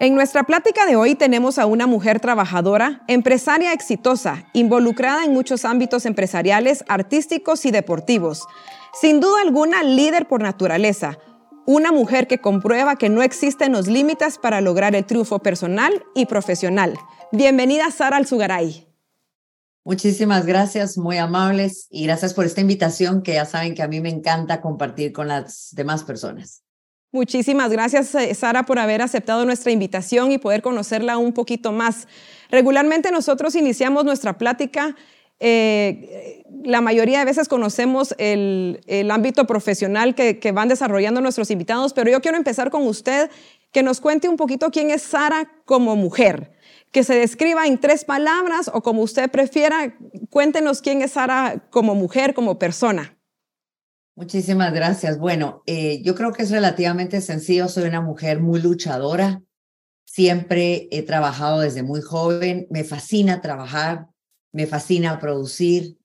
En nuestra plática de hoy tenemos a una mujer trabajadora, empresaria exitosa, involucrada en muchos ámbitos empresariales, artísticos y deportivos. Sin duda alguna, líder por naturaleza. Una mujer que comprueba que no existen los límites para lograr el triunfo personal y profesional. Bienvenida Sara Alzugaray. Muchísimas gracias, muy amables y gracias por esta invitación que ya saben que a mí me encanta compartir con las demás personas. Muchísimas gracias, eh, Sara, por haber aceptado nuestra invitación y poder conocerla un poquito más. Regularmente nosotros iniciamos nuestra plática. Eh, la mayoría de veces conocemos el, ámbito profesional que, van desarrollando nuestros invitados, pero yo quiero empezar con usted, que nos cuente un poquito quién es Sara como mujer, que se describa en tres palabras o como usted prefiera, cuéntenos quién es Sara como mujer, como persona. Muchísimas gracias. Bueno, eh, yo creo que es relativamente sencillo. Soy una mujer muy luchadora. Siempre he trabajado desde muy joven. Me fascina trabajar, me fascina producir.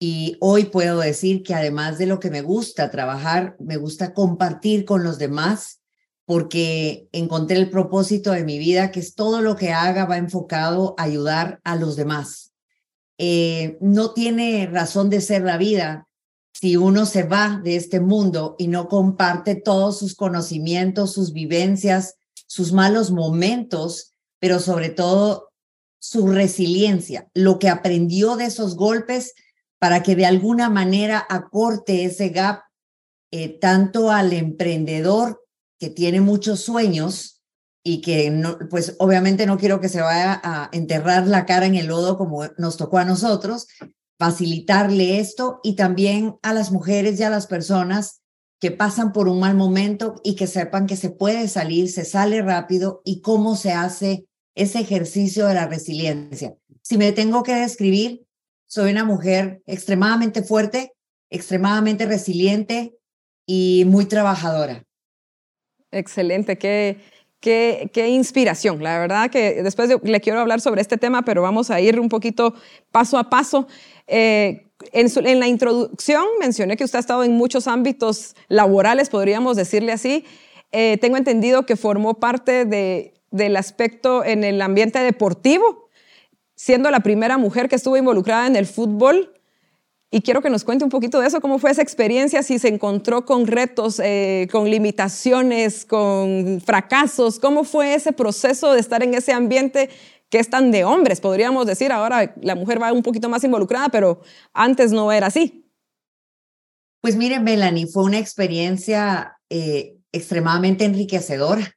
Y hoy puedo decir que además de lo que me gusta trabajar, me gusta compartir con los demás porque encontré el propósito de mi vida, que es todo lo que haga va enfocado a ayudar a los demás. Eh, no tiene razón de ser la vida si uno se va de este mundo y no comparte todos sus conocimientos, sus vivencias, sus malos momentos, pero sobre todo su resiliencia, lo que aprendió de esos golpes para que de alguna manera acorte ese gap eh, tanto al emprendedor que tiene muchos sueños y que no, pues obviamente no quiero que se vaya a enterrar la cara en el lodo como nos tocó a nosotros, facilitarle esto y también a las mujeres y a las personas que pasan por un mal momento y que sepan que se puede salir, se sale rápido y cómo se hace ese ejercicio de la resiliencia. Si me tengo que describir, soy una mujer extremadamente fuerte, extremadamente resiliente y muy trabajadora. Excelente, qué, Qué, qué, inspiración. La verdad que después le quiero hablar sobre este tema, pero vamos a ir un poquito paso a paso. Eh, en, la introducción mencioné que usted ha estado en muchos ámbitos laborales, podríamos decirle así. Eh, tengo entendido que formó parte de, del aspecto en el ambiente deportivo, siendo la primera mujer que estuvo involucrada en el fútbol. Y quiero que nos cuente un poquito de eso, cómo fue esa experiencia, si se encontró con retos, eh, con limitaciones, con fracasos, cómo fue ese proceso de estar en ese ambiente que es tan de hombres, podríamos decir. Ahora la mujer va un poquito más involucrada, pero antes no era así. Pues miren, Melanie, fue una experiencia eh, extremadamente enriquecedora.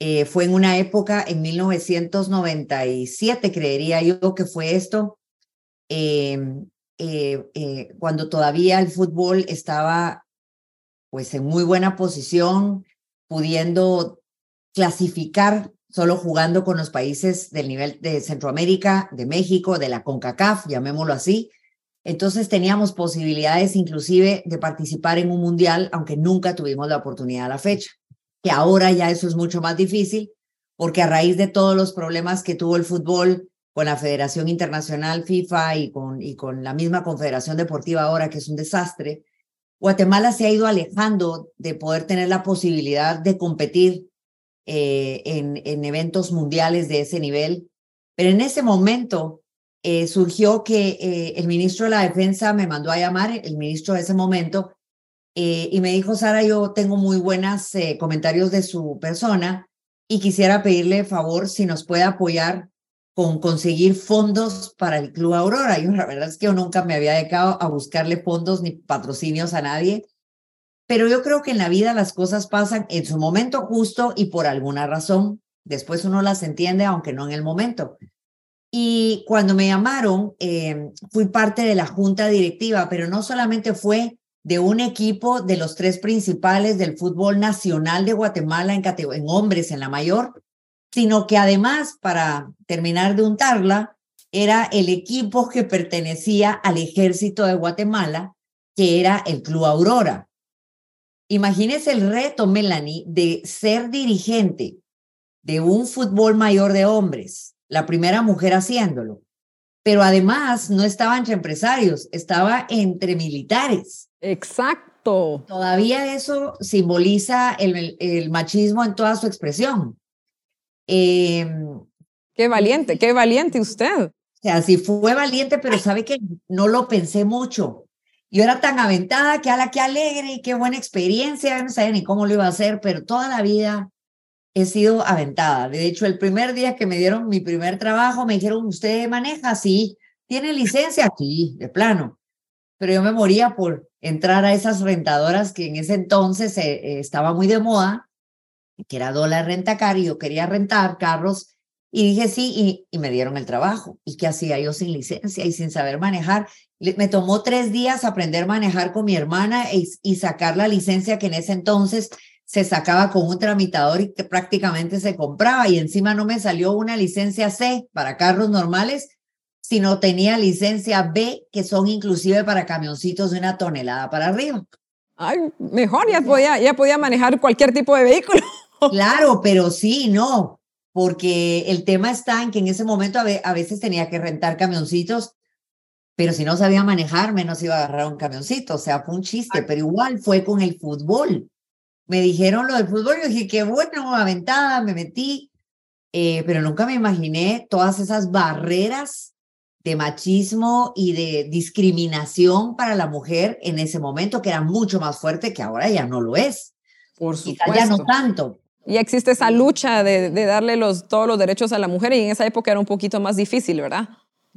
Eh, fue en una época, en 1997, creería yo que fue esto, em, eh, cuando todavía el fútbol estaba pues en muy buena posición, pudiendo clasificar solo jugando con los países del nivel de Centroamérica, de México, de la CONCACAF, llamémoslo así. Entonces teníamos posibilidades inclusive de participar en un mundial, aunque nunca tuvimos la oportunidad a la fecha, que ahora ya eso es mucho más difícil, porque a raíz de todos los problemas que tuvo el fútbol con la Federación Internacional FIFA y con, y con la misma Confederación Deportiva ahora, que es un desastre, Guatemala se ha ido alejando de poder tener la posibilidad de competir eh, en, en, eventos mundiales de ese nivel. Pero en ese momento eh, surgió que eh, el ministro de la Defensa me mandó a llamar, el ministro de ese momento, y me dijo, Sara, yo tengo muy buenos comentarios de su persona y quisiera pedirle favor si nos puede apoyar con conseguir fondos para el Club Aurora. Yo la verdad es que yo nunca me había dedicado a buscarle fondos ni patrocinios a nadie pero yo creo que en la vida las cosas pasan en su momento justo y por alguna razón. Después uno las entiende, aunque no en el momento. Y cuando me llamaron, em, fui parte de la junta directiva, pero no solamente fue de un equipo de los tres principales del fútbol nacional de Guatemala en, en hombres en la mayor, sino que además, para terminar de untarla, era el equipo que pertenecía al ejército de Guatemala, que era el Club Aurora. Imagínese el reto, Melanie, de ser dirigente de un fútbol mayor de hombres, la primera mujer haciéndolo. Pero además no estaba entre empresarios, estaba entre militares. Exacto. Todavía eso simboliza el, el machismo en toda su expresión. Em, qué valiente, qué valiente usted. O sea, sí fue valiente, pero sabe que no lo pensé mucho. Yo era tan aventada, que a la que alegre, qué buena experiencia, no ni cómo lo iba a hacer, pero toda la vida he sido aventada. De hecho, el primer día que me dieron mi primer trabajo, me dijeron, ¿usted maneja? Sí. ¿Tiene licencia? Sí, de plano. Pero yo me moría por entrar a esas rentadoras que en ese entonces eh, eh, estaba muy de moda, que era dólar renta car, y yo quería rentar carros y dije sí, y, y, me dieron el trabajo. ¿Y qué hacía yo sin licencia y sin saber manejar? Me tomó tres días aprender a manejar con mi hermana y, y sacar la licencia que en ese entonces se sacaba con un tramitador y que prácticamente se compraba. Y encima no me salió una licencia C para carros normales, sino tenía licencia B, que son inclusive para camioncitos de una tonelada para arriba. Ay, mejor, ya podía, ya podía manejar cualquier tipo de vehículo. Claro, pero sí, no, porque el tema está en que en ese momento a veces tenía que rentar camioncitos, pero si no sabía manejar, menos iba a agarrar un camioncito, o sea, fue un chiste, pero igual fue con el fútbol. Me dijeron lo del fútbol, yo dije, qué bueno, aventada, me metí, eh, pero nunca me imaginé todas esas barreras de machismo y de discriminación para la mujer en ese momento, que era mucho más fuerte que ahora ya no lo es. Por supuesto. ya no tanto, y existe esa lucha de, darle los, todos los derechos a la mujer y en esa época era un poquito más difícil, ¿verdad?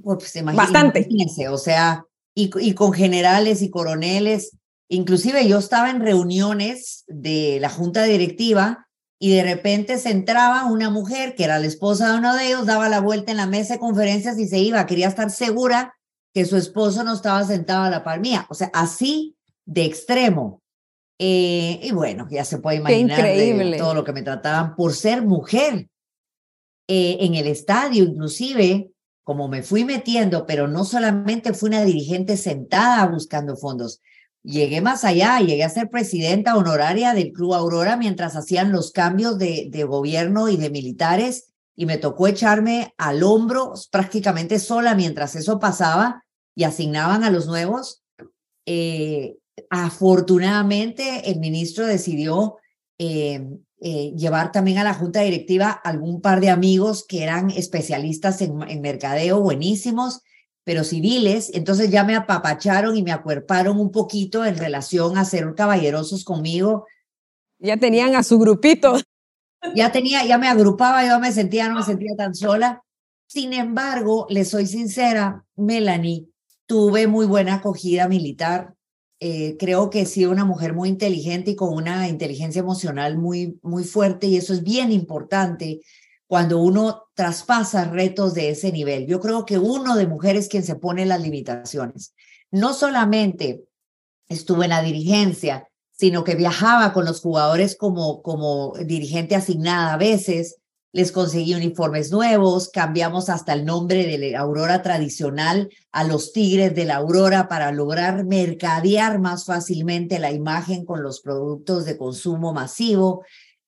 Pues, Bastante. O sea, y, y con generales y coroneles, inclusive yo estaba en reuniones de la junta directiva y de repente se entraba una mujer que era la esposa de uno de ellos, daba la vuelta en la mesa de conferencias y se iba, quería estar segura que su esposo no estaba sentado a la par mía. O sea, así de extremo. Eh, y bueno, ya se puede imaginar todo lo que me trataban por ser mujer. Eh, en el estadio, inclusive, como me fui metiendo, pero no solamente fui una dirigente sentada buscando fondos, llegué más allá, llegué a ser presidenta honoraria del Club Aurora mientras hacían los cambios de, de gobierno y de militares y me tocó echarme al hombro prácticamente sola mientras eso pasaba y asignaban a los nuevos. Eh, Afortunadamente, el ministro decidió eh, eh, llevar también a la junta directiva algún par de amigos que eran especialistas en, mercadeo, buenísimos, pero civiles. Entonces ya me apapacharon y me acuerparon un poquito en relación a ser caballerosos conmigo. Ya tenían a su grupito. Ya tenía, ya me agrupaba, yo me sentía, no me sentía tan sola. Sin embargo, le soy sincera, Melanie, tuve muy buena acogida militar. Eh, creo que he sido una mujer muy inteligente y con una inteligencia emocional muy, muy fuerte y eso es bien importante cuando uno traspasa retos de ese nivel. Yo creo que uno de mujeres quien se pone las limitaciones. No solamente estuve en la dirigencia, sino que viajaba con los jugadores como, como dirigente asignada a veces, les conseguí uniformes nuevos, cambiamos hasta el nombre de la Aurora tradicional a los Tigres de la Aurora para lograr mercadear más fácilmente la imagen con los productos de consumo masivo.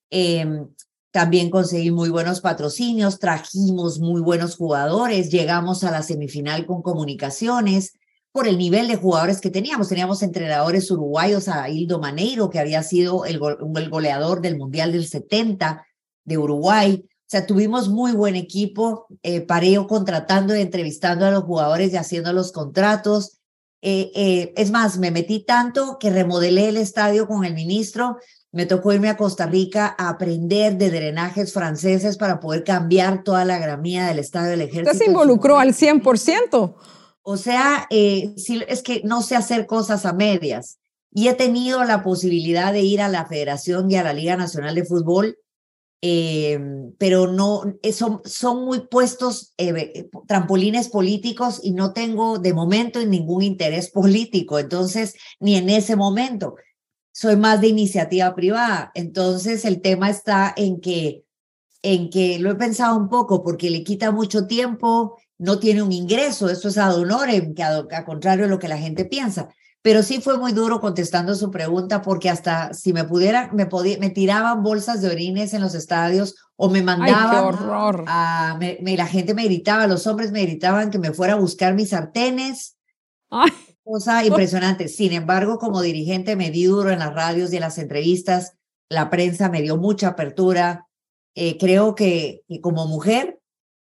Em, también conseguí muy buenos patrocinios, trajimos muy buenos jugadores, llegamos a la semifinal con comunicaciones por el nivel de jugadores que teníamos. Teníamos entrenadores uruguayos a Hildo Maneiro, que había sido el, el goleador del Mundial del 70 de Uruguay. O sea, tuvimos muy buen equipo, eh, pareo contratando y entrevistando a los jugadores y haciendo los contratos. Eh, eh, es más, me metí tanto que remodelé el estadio con el ministro. Me tocó irme a Costa Rica a aprender de drenajes franceses para poder cambiar toda la gramía del estadio del ejército. Usted se involucró al 100%. O sea, eh, es que no sé hacer cosas a medias. Y he tenido la posibilidad de ir a la Federación y a la Liga Nacional de Fútbol eh, pero no, eh, son, son muy puestos eh, trampolines políticos y no tengo de momento ningún interés político, entonces, ni en ese momento. Soy más de iniciativa privada. Entonces, el tema está en que, en que lo he pensado un poco porque le quita mucho tiempo, no tiene un ingreso, eso es ad honorem, que a contrario de lo que la gente piensa pero sí fue muy duro contestando su pregunta porque hasta si me pudiera, me, podía, me tiraban bolsas de orines en los estadios o me mandaban horror. a, me, la gente me gritaba, los hombres me gritaban que me fuera a buscar mis sartenes. Ay. Cosa impresionante. Sin embargo, como dirigente me di duro en las radios y en las entrevistas, la prensa me dio mucha apertura, eh, creo que, como mujer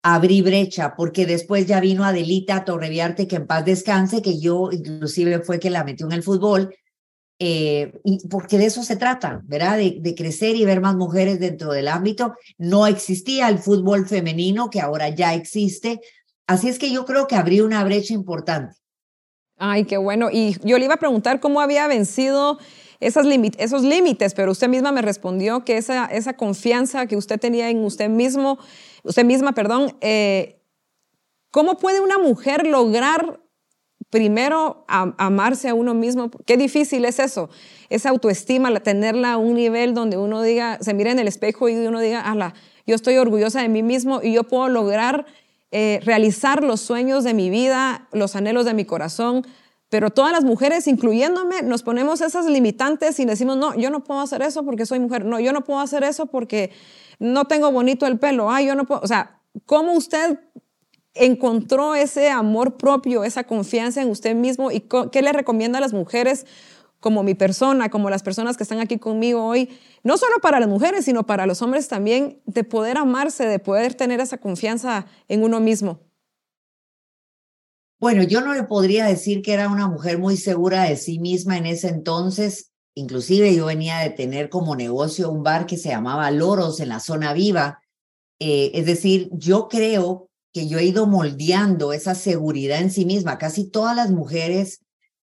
abrí brecha, porque después ya vino Adelita Torreviarte, que en paz descanse, que yo inclusive fue que la metió en el fútbol, eh, y porque de eso se trata, ¿verdad? De, de, crecer y ver más mujeres dentro del ámbito. No existía el fútbol femenino, que ahora ya existe. Así es que yo creo que abrí una brecha importante. Ay, qué bueno. Y yo le iba a preguntar cómo había vencido esas esos límites, pero usted misma me respondió que esa, esa confianza que usted tenía en usted mismo, usted misma, perdón, eh, ¿cómo puede una mujer lograr primero amarse a uno mismo? Qué difícil es eso, esa autoestima, tenerla a un nivel donde uno diga, se mire en el espejo y uno diga, ala, yo estoy orgullosa de mí mismo y yo puedo lograr eh, realizar los sueños de mi vida, los anhelos de mi corazón, pero todas las mujeres, incluyéndome, nos ponemos esas limitantes y decimos, no, yo no puedo hacer eso porque soy mujer, no, yo no puedo hacer eso porque no tengo bonito el pelo, ay, yo no puedo, o sea, ¿cómo usted encontró ese amor propio, esa confianza en usted mismo y qué le recomienda a las mujeres como mi persona, como las personas que están aquí conmigo hoy, no solo para las mujeres, sino para los hombres también, de poder amarse, de poder tener esa confianza en uno mismo? Bueno, yo no le podría decir que era una mujer muy segura de sí misma en ese entonces. Inclusive yo venía de tener como negocio un bar que se llamaba Loros en la zona viva. Eh, es decir, yo creo que yo he ido moldeando esa seguridad en sí misma. Casi todas las mujeres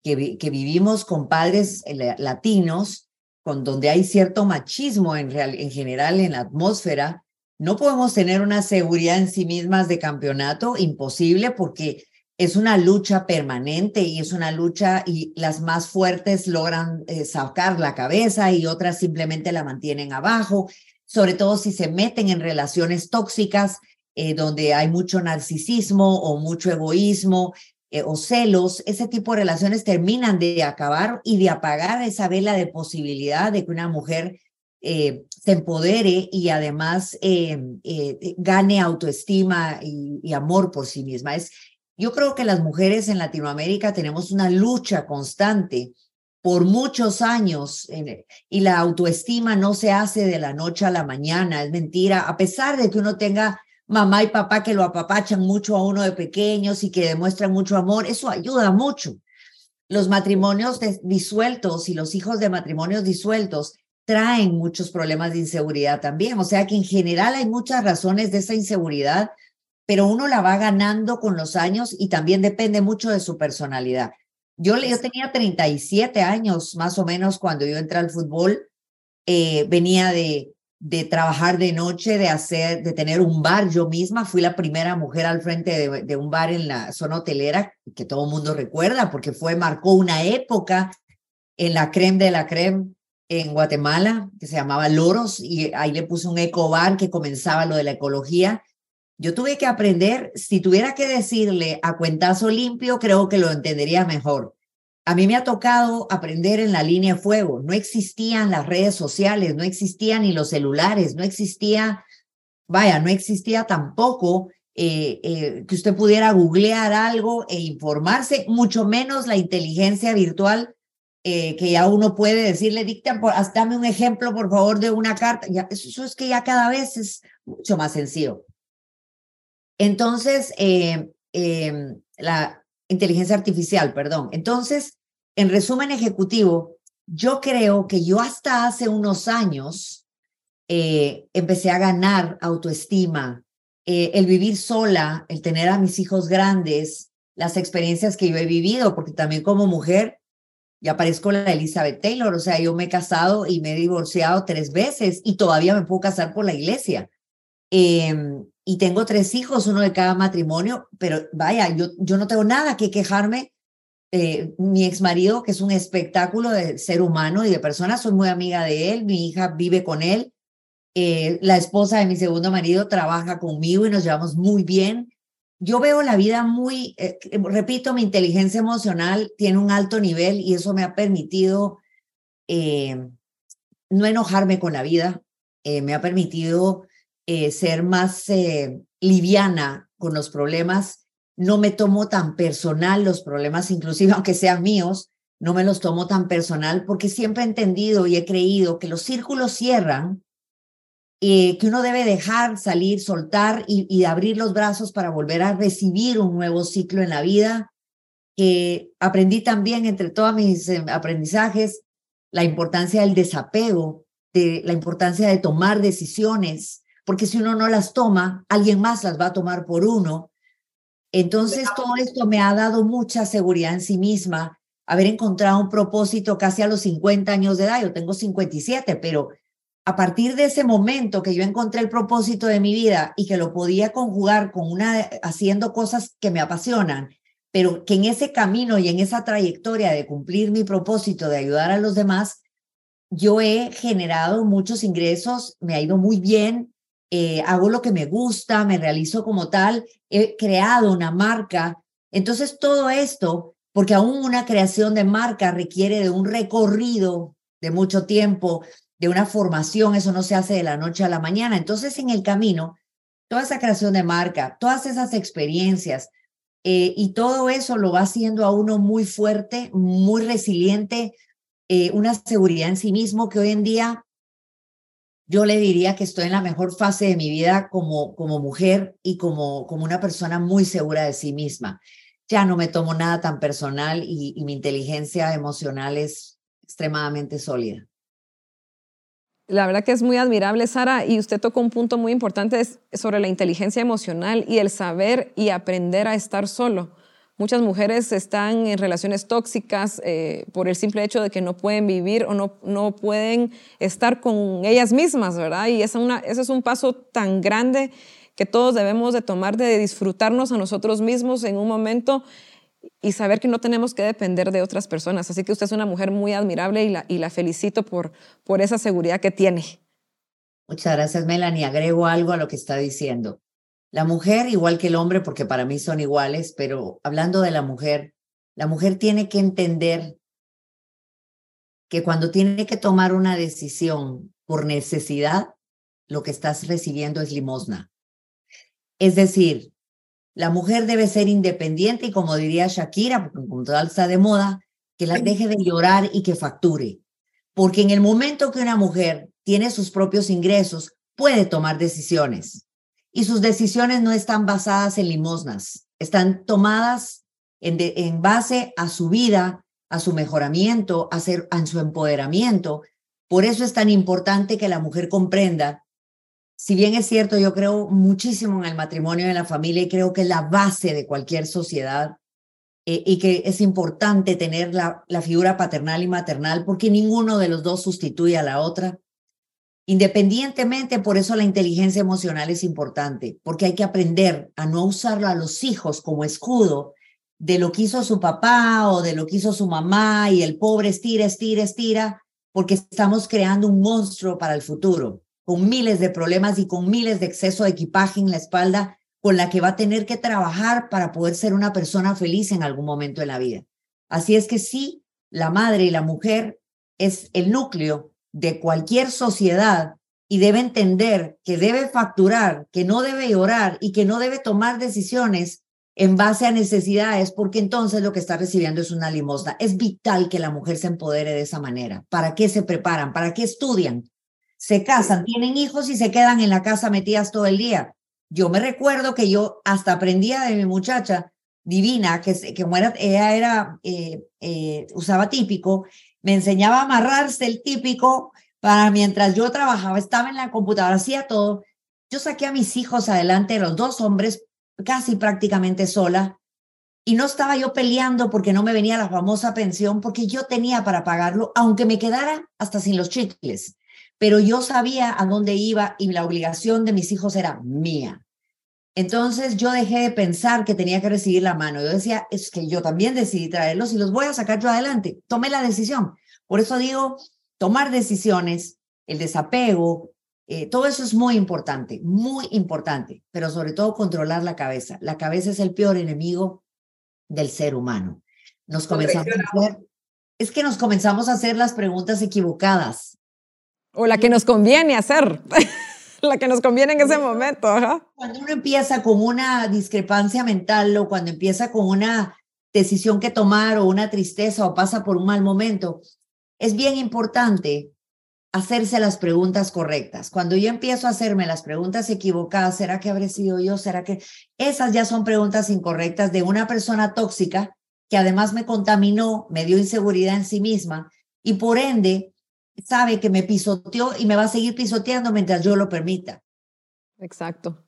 que, que vivimos con padres eh, latinos, con donde hay cierto machismo en, general en la atmósfera, no podemos tener una seguridad en sí mismas de campeonato, imposible, porque es una lucha permanente y es una lucha y las más fuertes logran eh, sacar la cabeza y otras simplemente la mantienen abajo, sobre todo si se meten en relaciones tóxicas eh, donde hay mucho narcisismo o mucho egoísmo eh, o celos, ese tipo de relaciones terminan de acabar y de apagar esa vela de posibilidad de que una mujer se empodere y además gane autoestima y, y, amor por sí misma. Es, yo creo que las mujeres en Latinoamérica tenemos una lucha constante por muchos años y la autoestima no se hace de la noche a la mañana, es mentira, a pesar de que uno tenga mamá y papá que lo apapachan mucho a uno de pequeños y que demuestran mucho amor, eso ayuda mucho. Los matrimonios disueltos y los hijos de matrimonios disueltos traen muchos problemas de inseguridad también, o sea que en general hay muchas razones de esa inseguridad pero uno la va ganando con los años y también depende mucho de su personalidad. Yo, yo tenía 37 años más o menos cuando yo entré al fútbol. Eh, venía de, de trabajar de noche, de hacer, de tener un bar yo misma. Fui la primera mujer al frente de, de un bar en la zona hotelera que todo el mundo recuerda porque fue, marcó una época en la creme de la creme en Guatemala que se llamaba Loros y ahí le puse un ecobar que comenzaba lo de la ecología yo tuve que aprender, si tuviera que decirle a cuentazo limpio, creo que lo entendería mejor. A mí me ha tocado aprender en la línea de fuego. No existían las redes sociales, no existían ni los celulares, no existía, vaya, no existía tampoco eh, eh, que usted pudiera googlear algo e informarse, mucho menos la inteligencia virtual eh, que ya uno puede decirle, dicta, por, dame un ejemplo, por favor, de una carta. Ya, eso es que ya cada vez es mucho más sencillo. Entonces, eh, em, la inteligencia artificial, perdón. Entonces, en resumen ejecutivo, yo creo que yo hasta hace unos años eh, empecé a ganar autoestima, eh, el vivir sola, el tener a mis hijos grandes, las experiencias que yo he vivido, porque también como mujer ya parezco la Elizabeth Taylor, o sea, yo me he casado y me he divorciado tres veces y todavía me puedo casar por la iglesia. Em, y tengo tres hijos, uno de cada matrimonio, pero vaya, yo, yo no tengo nada que quejarme. Eh, mi ex marido, que es un espectáculo de ser humano y de persona, soy muy amiga de él, mi hija vive con él, eh, la esposa de mi segundo marido trabaja conmigo y nos llevamos muy bien. Yo veo la vida muy, eh, repito, mi inteligencia emocional tiene un alto nivel y eso me ha permitido no enojarme con la vida, me ha permitido eh, ser más eh, liviana con los problemas, no me tomo tan personal los problemas, inclusive aunque sean míos, no me los tomo tan personal porque siempre he entendido y he creído que los círculos cierran eh, que uno debe dejar salir, soltar y, y abrir los brazos para volver a recibir un nuevo ciclo en la vida. Que aprendí también entre todos mis eh, aprendizajes la importancia del desapego, de la importancia de tomar decisiones, porque si uno no las toma, alguien más las va a tomar por uno. Entonces, todo esto me ha dado mucha seguridad en sí misma, haber encontrado un propósito casi a los 50 años de edad. Yo tengo 57, pero a partir de ese momento que yo encontré el propósito de mi vida y que lo podía conjugar con una haciendo cosas que me apasionan, pero que en ese camino y en esa trayectoria de cumplir mi propósito de ayudar a los demás, yo he generado muchos ingresos, me ha ido muy bien, eh, hago lo que me gusta, me realizo como tal, he creado una marca. Entonces, todo esto, porque aún una creación de marca requiere de un recorrido de mucho tiempo, de una formación, eso no se hace de la noche a la mañana. Entonces, en el camino, toda esa creación de marca, todas esas experiencias eh, y todo eso lo va haciendo a uno muy fuerte, muy resiliente, eh, una seguridad en sí mismo que hoy en día yo le diría que estoy en la mejor fase de mi vida como, como mujer y como, como una persona muy segura de sí misma. Ya no me tomo nada tan personal y, y mi inteligencia emocional es extremadamente sólida. La verdad que es muy admirable, Sara, y usted tocó un punto muy importante sobre la inteligencia emocional y el saber y aprender a estar solo. Muchas mujeres están en relaciones tóxicas eh, por el simple hecho de que no pueden vivir o no, no pueden estar con ellas mismas, ¿verdad? Y esa una, ese es un paso tan grande que todos debemos de tomar de disfrutarnos a nosotros mismos en un momento y saber que no tenemos que depender de otras personas. Así que usted es una mujer muy admirable y la, felicito por, por esa seguridad que tiene. Muchas gracias, Melanie. Agrego algo a lo que está diciendo. La mujer, igual que el hombre, porque para mí son iguales, pero hablando de la mujer, la mujer tiene que entender que cuando tiene que tomar una decisión por necesidad, lo que estás recibiendo es limosna. Es decir, la mujer debe ser independiente y como diría Shakira, porque como toda está de moda, que la deje de llorar y que facture. Porque en el momento que una mujer tiene sus propios ingresos, puede tomar decisiones y sus decisiones no están basadas en limosnas, están tomadas en, base a su vida, a su mejoramiento, a, su empoderamiento. Por eso es tan importante que la mujer comprenda, si bien es cierto, yo creo muchísimo en el matrimonio y en la familia y creo que es la base de cualquier sociedad eh, y que es importante tener la figura paternal y maternal porque ninguno de los dos sustituye a la otra. Independientemente, por eso la inteligencia emocional es importante, porque hay que aprender a no usarlo a los hijos como escudo de lo que hizo su papá o de lo que hizo su mamá y el pobre estira, estira, estira, porque estamos creando un monstruo para el futuro, con miles de problemas y con miles de exceso de equipaje en la espalda, con la que va a tener que trabajar para poder ser una persona feliz en algún momento de la vida. Así es que sí, la madre y la mujer es el núcleo de cualquier sociedad y debe entender que debe facturar, que no debe llorar y que no debe tomar decisiones en base a necesidades, porque entonces lo que está recibiendo es una limosna. Es vital que la mujer se empodere de esa manera. ¿Para qué se preparan? ¿Para qué estudian? Se casan, tienen hijos y se quedan en la casa metidas todo el día. Yo me recuerdo que yo hasta aprendía de mi muchacha divina, que, que ella era, eh, eh, usaba típico, me enseñaba a amarrarse el típico para mientras yo trabajaba, estaba en la computadora, hacía todo. Yo saqué a mis hijos adelante, los dos hombres, casi prácticamente sola, y no estaba yo peleando porque no me venía la famosa pensión, porque yo tenía para pagarlo, aunque me quedara hasta sin los chicles. Pero yo sabía a dónde iba y la obligación de mis hijos era mía. Entonces yo dejé de pensar que tenía que recibir la mano. Yo decía, es que yo también decidí traerlos y los voy a sacar yo adelante. Tomé la decisión. Por eso digo, tomar decisiones, el desapego, eh, todo eso es muy importante, muy importante, pero sobre todo controlar la cabeza. La cabeza es el peor enemigo del ser humano. Nos comenzamos a hacer, es que nos comenzamos a hacer las preguntas equivocadas. O la que nos conviene hacer. la que nos conviene en ese momento. Cuando uno empieza con una discrepancia mental o cuando empieza con una decisión que tomar o una tristeza o pasa por un mal momento, es bien importante hacerse las preguntas correctas. Cuando yo empiezo a hacerme las preguntas equivocadas, ¿será que habré sido yo? ¿Será que esas ya son preguntas incorrectas de una persona tóxica que además me contaminó, me dio inseguridad en sí misma y por ende sabe que me pisoteó y me va a seguir pisoteando mientras yo lo permita. Exacto.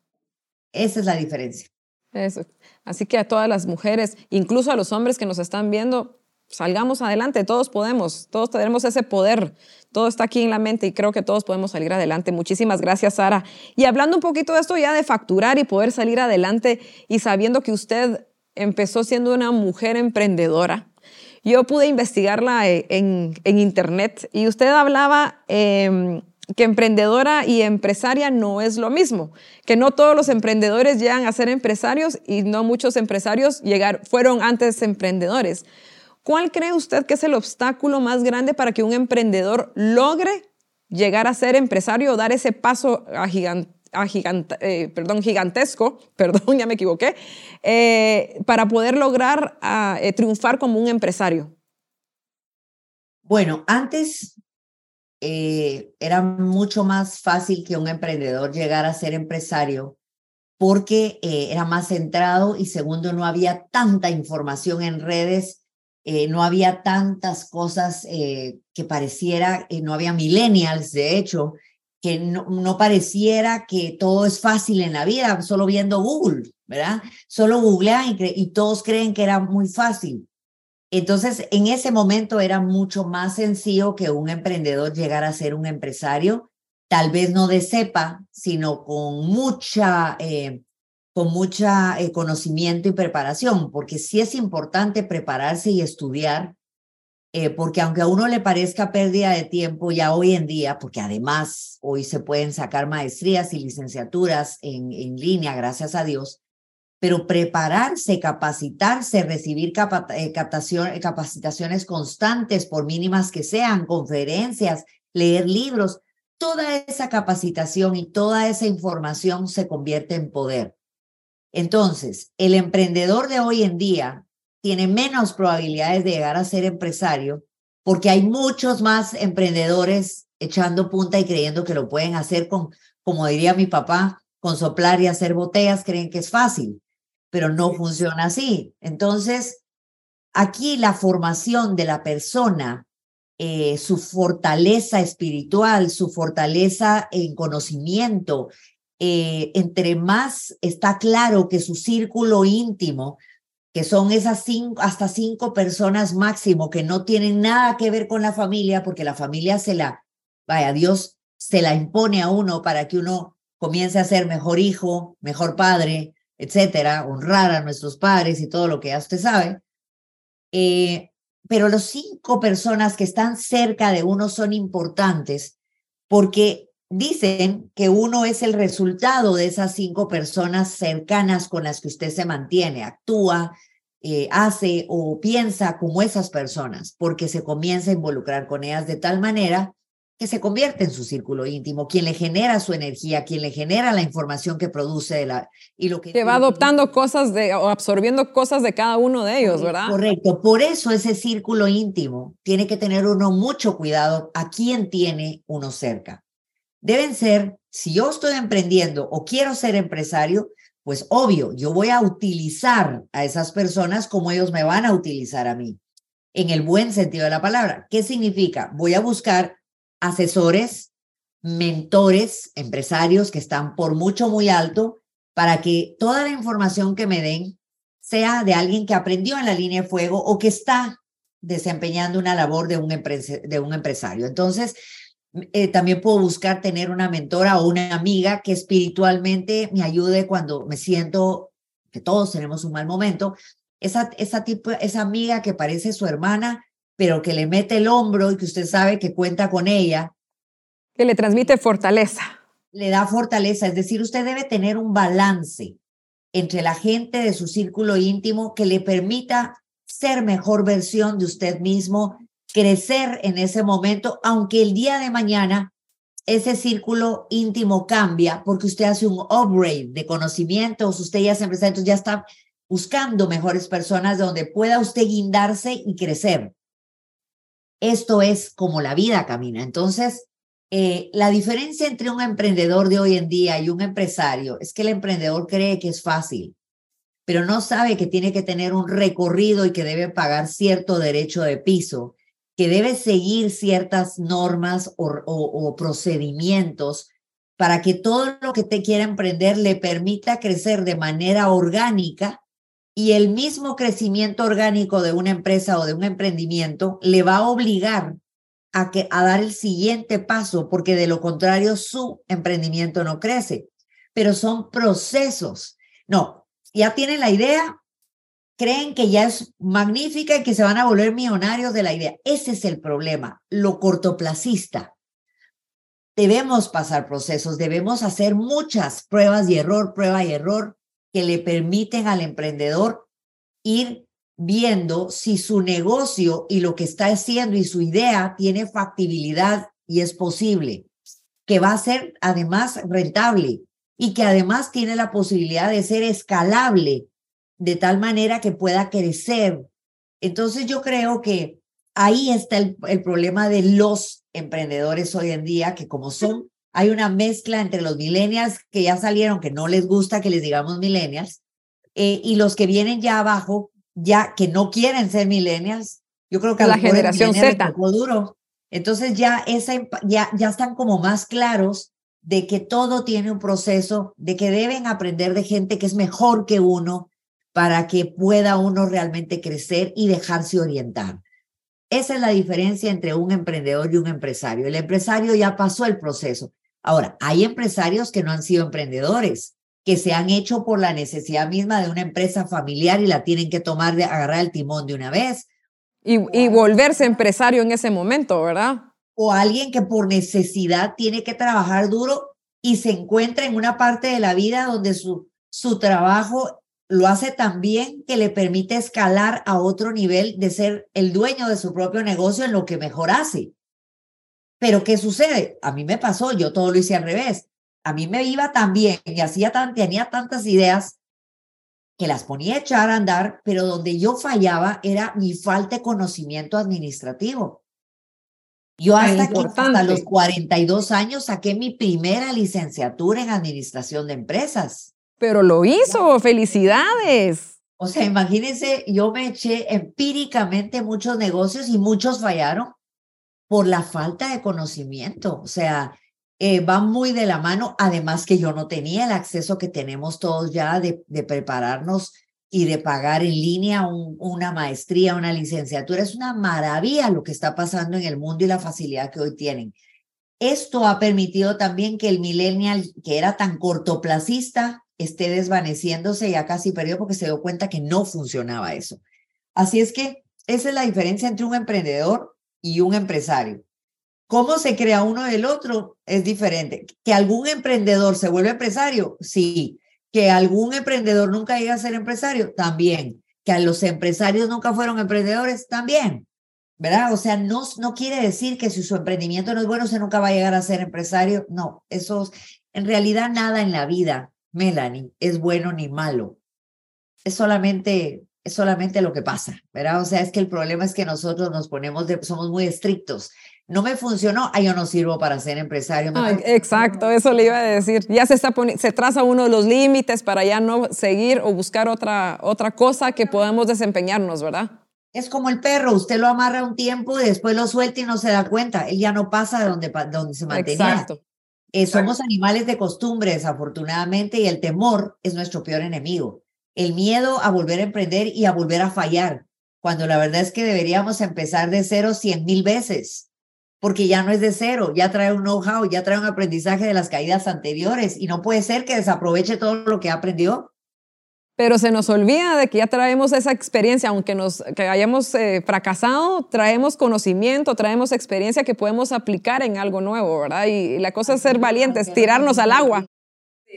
Esa es la diferencia. Eso. Así que a todas las mujeres, incluso a los hombres que nos están viendo, salgamos adelante, todos podemos, todos tenemos ese poder, todo está aquí en la mente y creo que todos podemos salir adelante. Muchísimas gracias, Sara. Y hablando un poquito de esto ya de facturar y poder salir adelante y sabiendo que usted empezó siendo una mujer emprendedora, yo pude investigarla eh, en, internet y usted hablaba em, que emprendedora y empresaria no es lo mismo, que no todos los emprendedores llegan a ser empresarios y no muchos empresarios llegar, fueron antes emprendedores. ¿Cuál cree usted que es el obstáculo más grande para que un emprendedor logre llegar a ser empresario o dar ese paso a eh, perdón, gigantesco, perdón, ya me equivoqué, eh, para poder lograr ah, eh, triunfar como un empresario? Bueno, antes era mucho más fácil que un emprendedor llegara a ser empresario porque era más centrado y segundo, no había tanta información en redes no había tantas cosas que pareciera, no había millennials, de hecho, que no, no, pareciera que todo es fácil en la vida, solo viendo Google, ¿verdad? Solo googlean y, todos creen que era muy fácil. Entonces, en ese momento era mucho más sencillo que un emprendedor llegara a ser un empresario, tal vez no de cepa, sino con mucha con mucho eh, conocimiento y preparación, porque sí es importante prepararse y estudiar, eh, porque aunque a uno le parezca pérdida de tiempo ya hoy en día, porque además hoy se pueden sacar maestrías y licenciaturas en, en línea, gracias a Dios, pero prepararse, capacitarse, recibir eh, capacitaciones constantes, por mínimas que sean, conferencias, leer libros, toda esa capacitación y toda esa información se convierte en poder. Entonces, el emprendedor de hoy en día tiene menos probabilidades de llegar a ser empresario porque hay muchos más emprendedores echando punta y creyendo que lo pueden hacer con, como diría mi papá, con soplar y hacer botellas, creen que es fácil, pero no funciona así. Entonces, aquí la formación de la persona, eh, su fortaleza espiritual, su fortaleza en conocimiento, eh, entre más está claro que su círculo íntimo, que son esas cinco, hasta cinco personas máximo que no tienen nada que ver con la familia, porque la familia se la, vaya, Dios se la impone a uno para que uno comience a ser mejor hijo, mejor padre, etcétera, honrar a nuestros padres y todo lo que ya usted sabe. Eh, pero los cinco personas que están cerca de uno son importantes porque dicen que uno es el resultado de esas cinco personas cercanas con las que usted se mantiene, actúa, eh, hace o piensa como esas personas, porque se comienza a involucrar con ellas de tal manera que se convierte en su círculo íntimo, quien le genera su energía, quien le genera la información que produce de la, y lo que... Que va adoptando cosas de, o absorbiendo cosas de cada uno de ellos, ¿verdad? Correcto, por eso ese círculo íntimo tiene que tener uno mucho cuidado a quien tiene uno cerca deben ser, si yo estoy emprendiendo o quiero ser empresario, pues obvio, yo voy a utilizar a esas personas como ellos me van a utilizar a mí, en el buen sentido de la palabra. ¿Qué significa? Voy a buscar asesores, mentores, empresarios que están por mucho, muy alto, para que toda la información que me den sea de alguien que aprendió en la línea de fuego o que está desempeñando una labor de un, de un empresario. Entonces, eh, también puedo buscar tener una mentora o una amiga que espiritualmente me ayude cuando me siento que todos tenemos un mal momento. Esa, esa, tipo, esa amiga que parece su hermana, pero que le mete el hombro y que usted sabe que cuenta con ella. Que le transmite fortaleza. Le da fortaleza, es decir, usted debe tener un balance entre la gente de su círculo íntimo que le permita ser mejor versión de usted mismo crecer en ese momento, aunque el día de mañana ese círculo íntimo cambia porque usted hace un upgrade de conocimientos, usted ya es empresario, entonces ya está buscando mejores personas donde pueda usted guindarse y crecer. Esto es como la vida camina. Entonces, eh, la diferencia entre un emprendedor de hoy en día y un empresario es que el emprendedor cree que es fácil, pero no sabe que tiene que tener un recorrido y que debe pagar cierto derecho de piso, que debe seguir ciertas normas o, procedimientos para que todo lo que te quiera emprender le permita crecer de manera orgánica y el mismo crecimiento orgánico de una empresa o de un emprendimiento le va a obligar a, que, a dar el siguiente paso, porque de lo contrario su emprendimiento no crece. Pero son procesos. No, ya tienen la idea, creen que ya es magnífica y que se van a volver millonarios de la idea. Ese es el problema, lo cortoplacista. Debemos pasar procesos, debemos hacer muchas pruebas y error, prueba y error que le permiten al emprendedor ir viendo si su negocio y lo que está haciendo y su idea tiene factibilidad y es posible, que va a ser además rentable y que además tiene la posibilidad de ser escalable de tal manera que pueda crecer. Entonces yo creo que ahí está el, problema de los emprendedores hoy en día, que como son, hay una mezcla entre los millennials que ya salieron, que no les gusta que les digamos millennials, eh, y los que vienen ya abajo, ya que no quieren ser millennials. Yo creo que la generación Z. Duro. Entonces ya, esa, ya, ya están como más claros de que todo tiene un proceso, de que deben aprender de gente que es mejor que uno para que pueda uno realmente crecer y dejarse orientar. Esa es la diferencia entre un emprendedor y un empresario. El empresario ya pasó el proceso. Ahora, hay empresarios que no han sido emprendedores que se han hecho por la necesidad misma de una empresa familiar y la tienen que tomar de agarrar el timón de una vez. Y, y volverse empresario en ese momento, ¿verdad? O alguien que por necesidad tiene que trabajar duro y se encuentra en una parte de la vida donde su, su trabajo lo hace tan bien que le permite escalar a otro nivel de ser el dueño de su propio negocio en lo que mejor hace. Pero ¿qué sucede? A mí me pasó, yo todo lo hice al revés a mí me iba tan bien y hacía tan, tenía tantas ideas que las ponía a echar a andar, pero donde yo fallaba era mi falta de conocimiento administrativo. Yo hasta, que, hasta los 42 años saqué mi primera licenciatura en administración de empresas. Pero lo hizo, felicidades. O sea, imagínense, yo me eché empíricamente muchos negocios y muchos fallaron por la falta de conocimiento. O sea, eh, va muy de la mano, además que yo no tenía el acceso que tenemos todos ya de, prepararnos y de pagar en línea una maestría, una licenciatura. Es una maravilla lo que está pasando en el mundo y la facilidad que hoy tienen. Esto ha permitido también que el millennial, que era tan cortoplacista, esté desvaneciéndose, ya casi perdió porque se dio cuenta que no funcionaba eso. Así es que esa es la diferencia entre un emprendedor y un empresario. ¿Cómo se crea uno del otro? Es diferente. ¿Que algún emprendedor se vuelve empresario? Sí. ¿Que algún emprendedor nunca llega a ser empresario? También. ¿Que a los empresarios nunca fueron emprendedores? También. ¿Verdad? O sea, no, no quiere decir que si su emprendimiento no es bueno, se nunca va a llegar a ser empresario. No, eso en realidad nada en la vida, Melanie, es bueno ni malo. Es solamente es solamente lo que pasa, ¿verdad? O sea, es que el problema es que nosotros nos ponemos, de, somos muy estrictos no me funcionó, ah, yo no sirvo para ser empresario. exacto, eso le iba a decir. Ya se, está se traza uno de los límites para ya no seguir o buscar otra, otra cosa que podamos desempeñarnos, ¿verdad? Es como el perro, usted lo amarra un tiempo y después lo suelta y no se da cuenta. Él ya no pasa de donde, donde se mantenía. Exacto. Eh, somos animales de costumbre, desafortunadamente, y el temor es nuestro peor enemigo. El miedo a volver a emprender y a volver a fallar, cuando la verdad es que deberíamos empezar de cero cien mil veces porque ya no es de cero, ya trae un know-how, ya trae un aprendizaje de las caídas anteriores y no puede ser que desaproveche todo lo que aprendió. Pero se nos olvida de que ya traemos esa experiencia, aunque nos que hayamos eh, fracasado, traemos conocimiento, traemos experiencia que podemos aplicar en algo nuevo, ¿verdad? Y, la cosa es ser valientes, tirarnos al agua.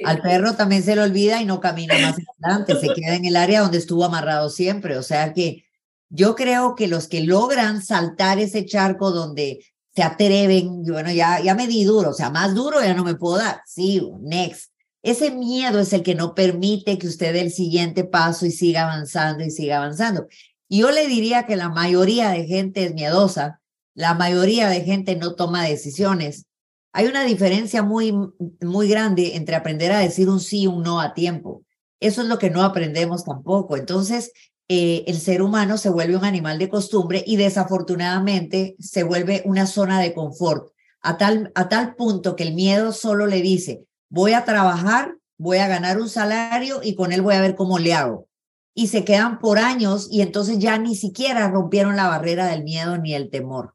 Al perro también se le olvida y no camina más adelante, se queda en el área donde estuvo amarrado siempre. O sea que yo creo que los que logran saltar ese charco donde se atreven, bueno, ya, ya me di duro, o sea, más duro ya no me puedo dar, sí, next. Ese miedo es el que no permite que usted dé el siguiente paso y siga avanzando y siga avanzando. Yo le diría que la mayoría de gente es miedosa, la mayoría de gente no toma decisiones. Hay una diferencia muy, muy grande entre aprender a decir un sí y un no a tiempo. Eso es lo que no aprendemos tampoco. Entonces, eh, el ser humano se vuelve un animal de costumbre y desafortunadamente se vuelve una zona de confort, a tal, a tal punto que el miedo solo le dice, voy a trabajar, voy a ganar un salario y con él voy a ver cómo le hago. Y se quedan por años y entonces ya ni siquiera rompieron la barrera del miedo ni el temor.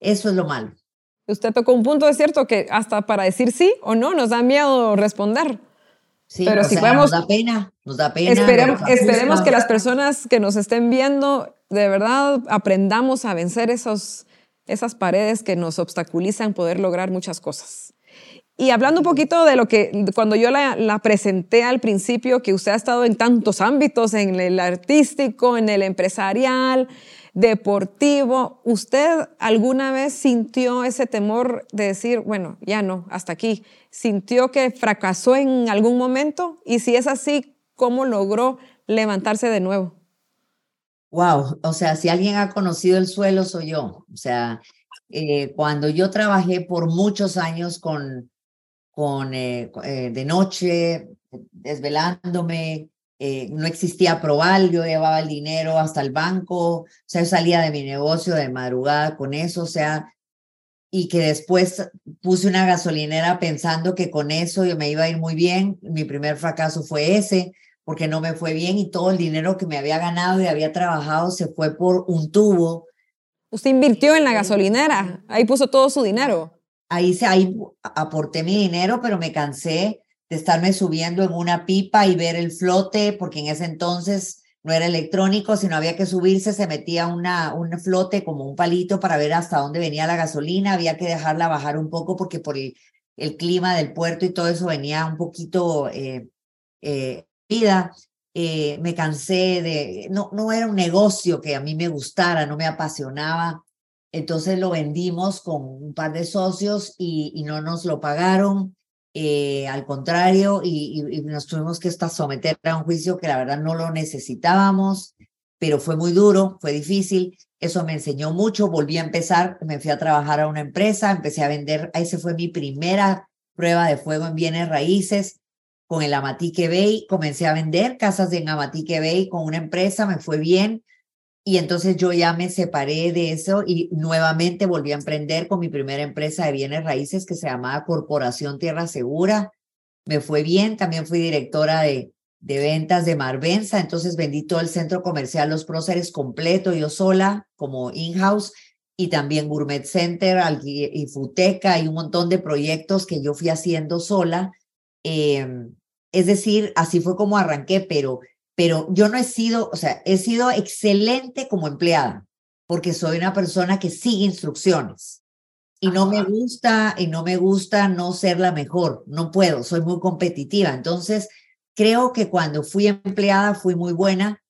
Eso es lo malo. Usted tocó un punto, es cierto, que hasta para decir sí o no nos da miedo responder. Sí, pero si nos da pena, nos da pena. Esperemos, esperemos que las personas que nos estén viendo, de verdad, aprendamos a vencer esos, esas paredes que nos obstaculizan poder lograr muchas cosas. Y hablando un poquito de lo que, cuando yo la, presenté al principio, que usted ha estado en tantos ámbitos, en el artístico, en el empresarial, deportivo, ¿usted alguna vez sintió ese temor de decir, bueno, ya no, hasta aquí? ¿Sintió que fracasó en algún momento? Y si es así, ¿cómo logró levantarse de nuevo? Wow, o sea, si alguien ha conocido el suelo, soy yo. O sea, eh, cuando yo trabajé por muchos años con, con eh, eh, de noche, desvelándome, eh, no existía Proval, yo llevaba el dinero hasta el banco, o sea, yo salía de mi negocio de madrugada con eso, o sea, y que después puse una gasolinera pensando que con eso yo me iba a ir muy bien. Mi primer fracaso fue ese, porque no me fue bien y todo el dinero que me había ganado y había trabajado se fue por un tubo. Usted invirtió en la gasolinera, ahí puso todo su dinero. Ahí, se, ahí aporté mi dinero, pero me cansé de estarme subiendo en una pipa y ver el flote, porque en ese entonces no era electrónico, sino había que subirse, se metía una, un flote como un palito para ver hasta dónde venía la gasolina, había que dejarla bajar un poco porque por el, clima del puerto y todo eso venía un poquito eh, eh, vida. Eh, me cansé de, no, no era un negocio que a mí me gustara, no me apasionaba. Entonces lo vendimos con un par de socios y, no nos lo pagaron. Eh, al contrario, y, nos tuvimos que someter a un juicio que la verdad no lo necesitábamos, pero fue muy duro, fue difícil, eso me enseñó mucho, volví a empezar, me fui a trabajar a una empresa, empecé a vender, esa fue mi primera prueba de fuego en bienes raíces con el Amatique Bay, comencé a vender casas en Amatique Bay con una empresa, me fue bien, y entonces yo ya me separé de eso y nuevamente volví a emprender con mi primera empresa de bienes raíces que se llamaba Corporación Tierra Segura. Me fue bien, también fui directora de, de ventas de Marvenza, entonces vendí todo el centro comercial Los Próceres completo, yo sola, como in-house, y también Gourmet Center y Futeca y un montón de proyectos que yo fui haciendo sola. Em, es decir, así fue como arranqué, pero pero yo no he sido, o sea, he sido excelente como empleada, porque soy una persona que sigue instrucciones. Y no me gusta, y no me gusta no ser la mejor, no puedo, soy muy competitiva. Entonces, creo que cuando fui empleada fui muy buena,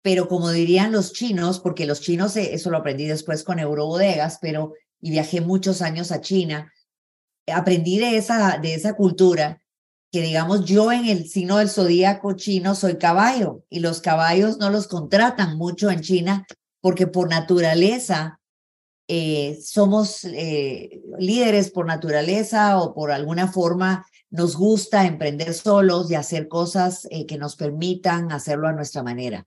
pero como dirían los chinos, porque los chinos, eh, eso lo aprendí después con Eurobodegas, pero, y viajé muchos años a China, aprendí de esa, de esa cultura que digamos yo en el signo del zodíaco chino soy caballo y los caballos no los contratan mucho en China porque por naturaleza eh, somos eh, líderes por naturaleza o por alguna forma nos gusta emprender solos y hacer cosas eh, que nos permitan hacerlo a nuestra manera.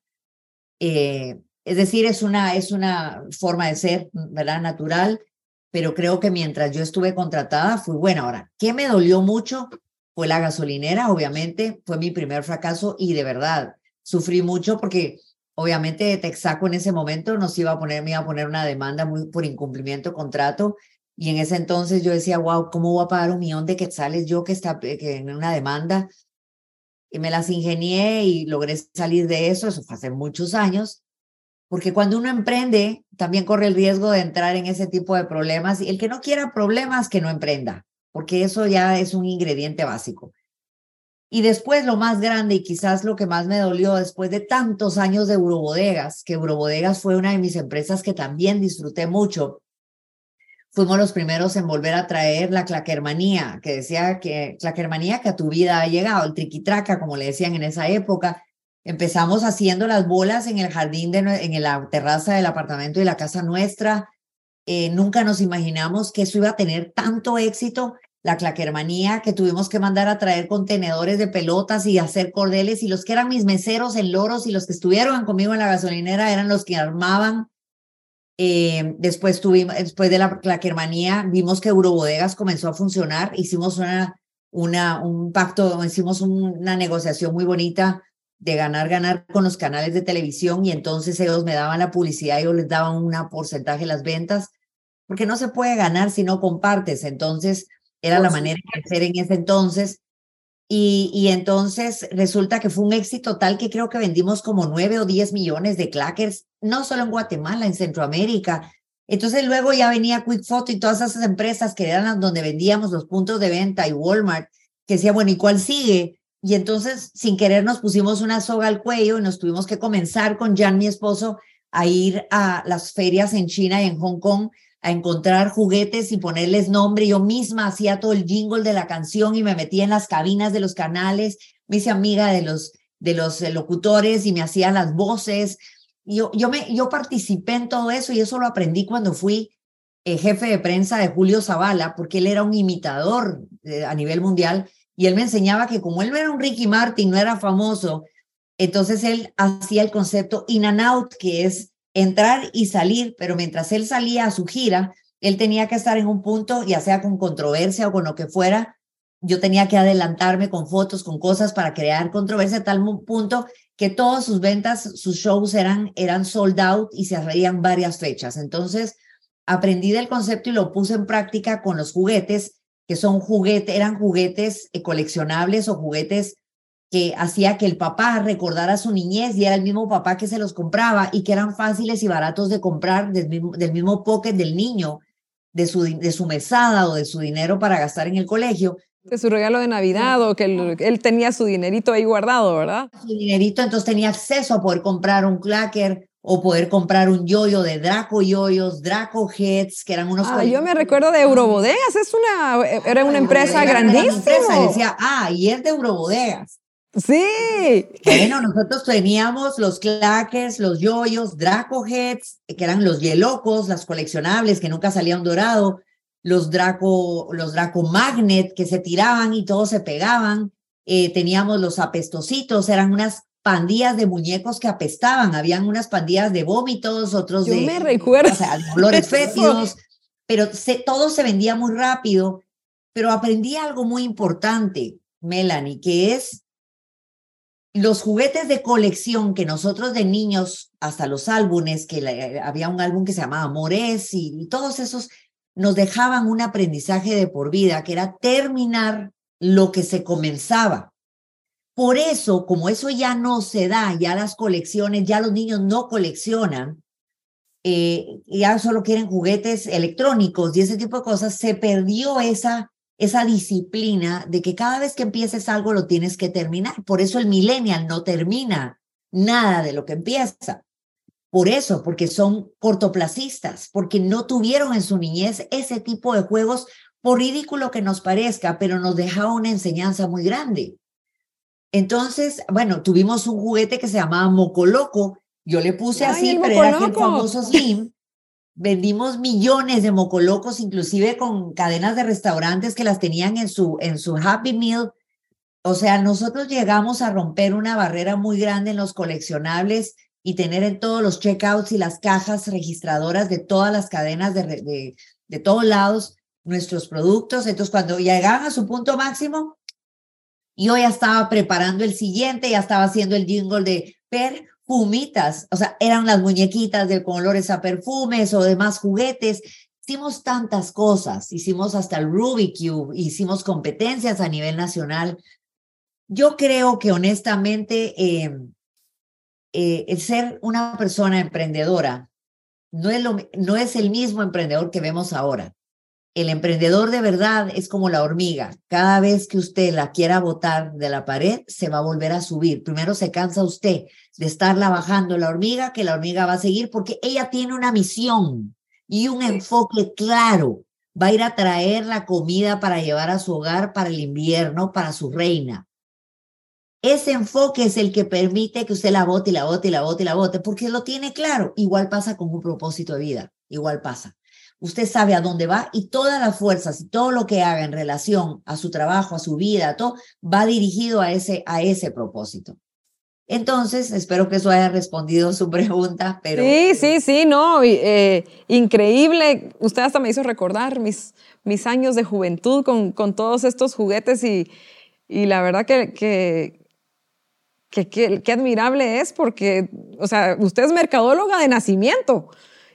es decir, es una, es una forma de ser, ¿verdad? Natural, pero creo que mientras yo estuve contratada fui buena. Ahora, ¿qué me dolió mucho? Fue la gasolinera, obviamente, fue mi primer fracaso y de verdad sufrí mucho porque obviamente Texaco en ese momento nos iba a poner, me iba a poner una demanda muy, por incumplimiento contrato y en ese entonces yo decía, wow, ¿cómo voy a pagar un millón de quetzales yo que está que en una demanda? Y me las ingenié y logré salir de eso, eso fue hace muchos años, porque cuando uno emprende también corre el riesgo de entrar en ese tipo de problemas y el que no quiera problemas, que no emprenda porque eso ya es un ingrediente básico. Y después lo más grande y quizás lo que más me dolió después de tantos años de Eurobodegas, que Eurobodegas fue una de mis empresas que también disfruté mucho. Fuimos los primeros en volver a traer la claquermanía, que decía que claquermanía que a tu vida ha llegado, el triquitraca, como le decían en esa época. Empezamos haciendo las bolas en el jardín, de, en la terraza del apartamento y la casa nuestra eh, nunca nos imaginamos que eso iba a tener tanto éxito, la claquermanía, que tuvimos que mandar a traer contenedores de pelotas y hacer cordeles, y los que eran mis meseros en Loros y los que estuvieron conmigo en la gasolinera eran los que armaban. Eh, después, tuvimos, después de la claquermanía, vimos que Eurobodegas comenzó a funcionar, hicimos una, una, un pacto, hicimos una negociación muy bonita de ganar, ganar con los canales de televisión y entonces ellos me daban la publicidad, yo les daba un porcentaje de las ventas, porque no se puede ganar si no compartes. Entonces, era la manera de hacer en ese entonces. Y, y entonces resulta que fue un éxito tal que creo que vendimos como nueve o diez millones de clackers, no solo en Guatemala, en Centroamérica. Entonces luego ya venía Quick Photo y todas esas empresas que eran las donde vendíamos los puntos de venta y Walmart, que decía, bueno, ¿y cuál sigue? Y entonces, sin querer, nos pusimos una soga al cuello y nos tuvimos que comenzar con Jan, mi esposo, a ir a las ferias en China y en Hong Kong a encontrar juguetes y ponerles nombre. Yo misma hacía todo el jingle de la canción y me metía en las cabinas de los canales, me hice amiga de los, de los eh, locutores y me hacía las voces. Yo, yo, me, yo participé en todo eso y eso lo aprendí cuando fui eh, jefe de prensa de Julio Zavala, porque él era un imitador eh, a nivel mundial y él me enseñaba que como él no era un Ricky Martin, no era famoso, entonces él hacía el concepto in and out, que es entrar y salir, pero mientras él salía a su gira, él tenía que estar en un punto, ya sea con controversia o con lo que fuera, yo tenía que adelantarme con fotos, con cosas para crear controversia a tal punto que todas sus ventas, sus shows eran, eran sold out y se hacían varias fechas. Entonces, aprendí del concepto y lo puse en práctica con los juguetes que son juguetes, eran juguetes eh, coleccionables o juguetes que hacía que el papá recordara su niñez y era el mismo papá que se los compraba y que eran fáciles y baratos de comprar del mismo, del mismo pocket del niño, de su, de su mesada o de su dinero para gastar en el colegio. De su regalo de Navidad o que él, él, tenía su dinerito ahí guardado, ¿verdad? Su dinerito, entonces tenía acceso a poder comprar un clacker o poder comprar un yoyo de Draco Yoyos, Draco Heads, que eran unos... Ah, yo me recuerdo de Eurobodegas, es una, era una empresa grandísima. Empresa, decía, ah, y es de Eurobodegas. Sí. Bueno, nosotros teníamos los clackers, los yoyos, Draco Heads, que eran los yelocos, las coleccionables que nunca salían dorado, los Draco, los Draco Magnet que se tiraban y todos se pegaban. Eh, teníamos los apestositos, eran unas pandillas de muñecos que apestaban, habían unas pandillas de vómitos, otros Yo de, me recuerdo. O sea, olores fétidos, pero se, todo se vendía muy rápido, pero aprendí algo muy importante, Melanie, que es los juguetes de colección que nosotros de niños, hasta los álbumes, que había un álbum que se llamaba Amores y, y todos esos, nos dejaban un aprendizaje de por vida, que era terminar lo que se comenzaba. Por eso, como eso ya no se da, ya las colecciones, ya los niños no coleccionan, eh, ya solo quieren juguetes electrónicos y ese tipo de cosas, se perdió esa, esa disciplina de que cada vez que empieces algo lo tienes que terminar. Por eso el millennial no termina nada de lo que empieza. Por eso, porque son cortoplacistas, porque no tuvieron en su niñez ese tipo de juegos, por ridículo que nos parezca, pero nos dejaba una enseñanza muy grande. Entonces, bueno, tuvimos un juguete que se llamaba Mocoloco. Yo le puse Ay, así, pero era Mocoloco. famoso Slim. Vendimos millones de mocolocos, inclusive con cadenas de restaurantes que las tenían en su, en su Happy Meal. O sea, nosotros llegamos a romper una barrera muy grande en los coleccionables y tener en todos los checkouts y las cajas registradoras de todas las cadenas de, de, de todos lados nuestros productos. Entonces, cuando llegaban a su punto máximo, yo ya estaba preparando el siguiente, ya estaba haciendo el jingle de perfumitas, o sea, eran las muñequitas de colores a perfumes o demás juguetes. Hicimos tantas cosas, hicimos hasta el Rubik Cube, hicimos competencias a nivel nacional. Yo creo que honestamente eh, eh, el ser una persona emprendedora no es, lo, no es el mismo emprendedor que vemos ahora. El emprendedor de verdad es como la hormiga. Cada vez que usted la quiera botar de la pared, se va a volver a subir. Primero se cansa usted de estarla bajando la hormiga, que la hormiga va a seguir porque ella tiene una misión y un enfoque claro. Va a ir a traer la comida para llevar a su hogar para el invierno, para su reina. Ese enfoque es el que permite que usted la bote y la bote y la bote y la bote, porque lo tiene claro. Igual pasa con un propósito de vida, igual pasa. Usted sabe a dónde va y todas las fuerzas y todo lo que haga en relación a su trabajo, a su vida, todo va dirigido a ese, a ese propósito. Entonces, espero que eso haya respondido su pregunta, pero... Sí, sí, sí, no, eh, increíble. Usted hasta me hizo recordar mis, mis años de juventud con, con todos estos juguetes y, y la verdad que, que, que, admirable es porque, o sea, usted es mercadóloga de nacimiento.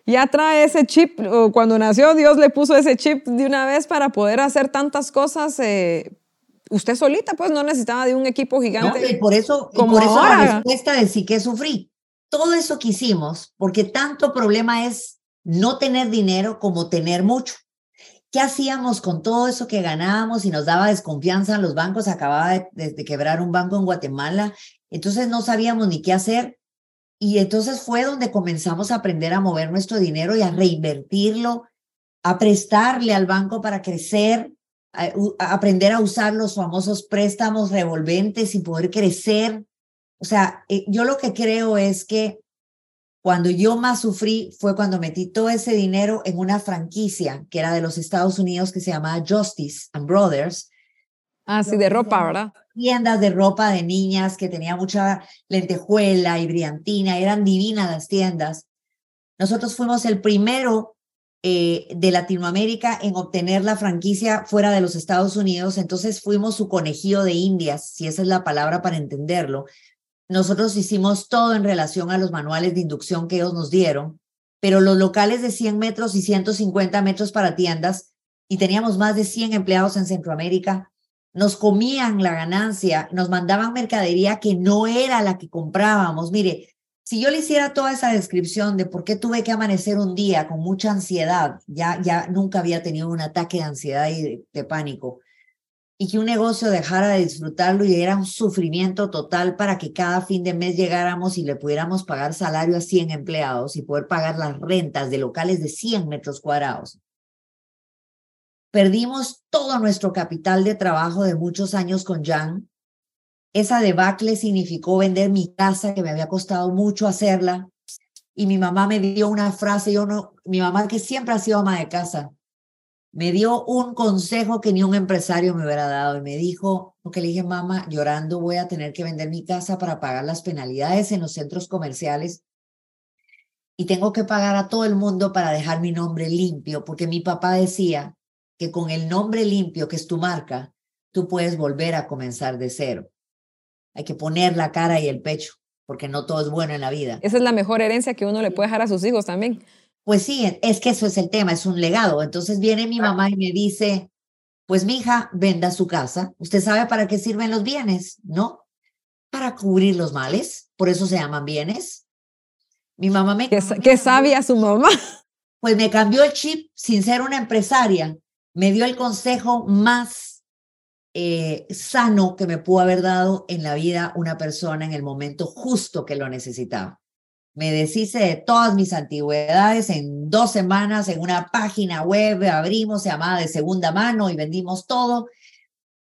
Ya trae ese chip, o cuando nació Dios le puso ese chip de una vez para poder hacer tantas cosas eh, usted solita, pues no necesitaba de un equipo gigante. y por eso, como por eso la respuesta de sí que sufrí. Todo eso que hicimos, porque tanto problema es no tener dinero como tener mucho. ¿Qué hacíamos con todo eso que ganábamos y nos daba desconfianza? Los bancos acababa de, de quebrar un banco en Guatemala, entonces no sabíamos ni qué hacer. Y entonces fue donde comenzamos a aprender a mover nuestro dinero y a reinvertirlo, a prestarle al banco para crecer, aprender a usar los famosos préstamos revolventes y poder crecer. O sea, eh, yo lo que creo es que cuando yo más sufrí fue cuando metí todo ese dinero en una franquicia que era de los Estados Unidos que se llamaba Justice and Brothers. Ah, sí, de ropa, ¿verdad? Tiendas de ropa de niñas que tenía mucha lentejuela y brillantina, eran divinas las tiendas. Nosotros fuimos el primero eh, de Latinoamérica en obtener la franquicia fuera de los Estados Unidos, entonces fuimos su conejillo de indias, si esa es la palabra para entenderlo. Nosotros hicimos todo en relación a los manuales de inducción que ellos nos dieron, pero los locales de 100 metros y 150 metros para tiendas, y teníamos más de 100 empleados en Centroamérica, nos comían la ganancia, nos mandaban mercadería que no era la que comprábamos. Mire, si yo le hiciera toda esa descripción de por qué tuve que amanecer un día con mucha ansiedad, ya, ya nunca había tenido un ataque de ansiedad y de, pánico, y que un negocio dejara de disfrutarlo y era un sufrimiento total para que cada fin de mes llegáramos y le pudiéramos pagar salario a 100 empleados y poder pagar las rentas de locales de 100 metros cuadrados. Perdimos todo nuestro capital de trabajo de muchos años con Jan esa debacle significó vender mi casa, que me había costado mucho hacerla. Y mi mamá me dio una frase, yo no, mi mamá que siempre ha sido ama de casa, me dio un consejo que ni un empresario me hubiera dado. Y me dijo, porque le dije, mamá, llorando voy a tener que vender mi casa para pagar las penalidades en los centros comerciales. Y tengo que pagar a todo el mundo para dejar mi nombre limpio, porque mi papá decía que con el nombre limpio, que es tu marca, tú puedes volver a comenzar de cero. Hay que poner la cara y el pecho, porque no todo es bueno en la vida. Esa es la mejor herencia que uno le puede dejar a sus hijos también. Pues sí, es que eso es el tema, es un legado. Entonces viene mi mamá y me dice, pues mi hija, venda su casa. ¿Usted sabe para qué sirven los bienes? ¿No? Para cubrir los males, por eso se llaman bienes. Mi mamá me... ¿Qué, qué sabia su mamá? Pues me cambió el chip sin ser una empresaria. Me dio el consejo más eh, sano que me pudo haber dado en la vida una persona en el momento justo que lo necesitaba. Me deshice de todas mis antigüedades en dos semanas en una página web, abrimos, se llamaba de segunda mano y vendimos todo,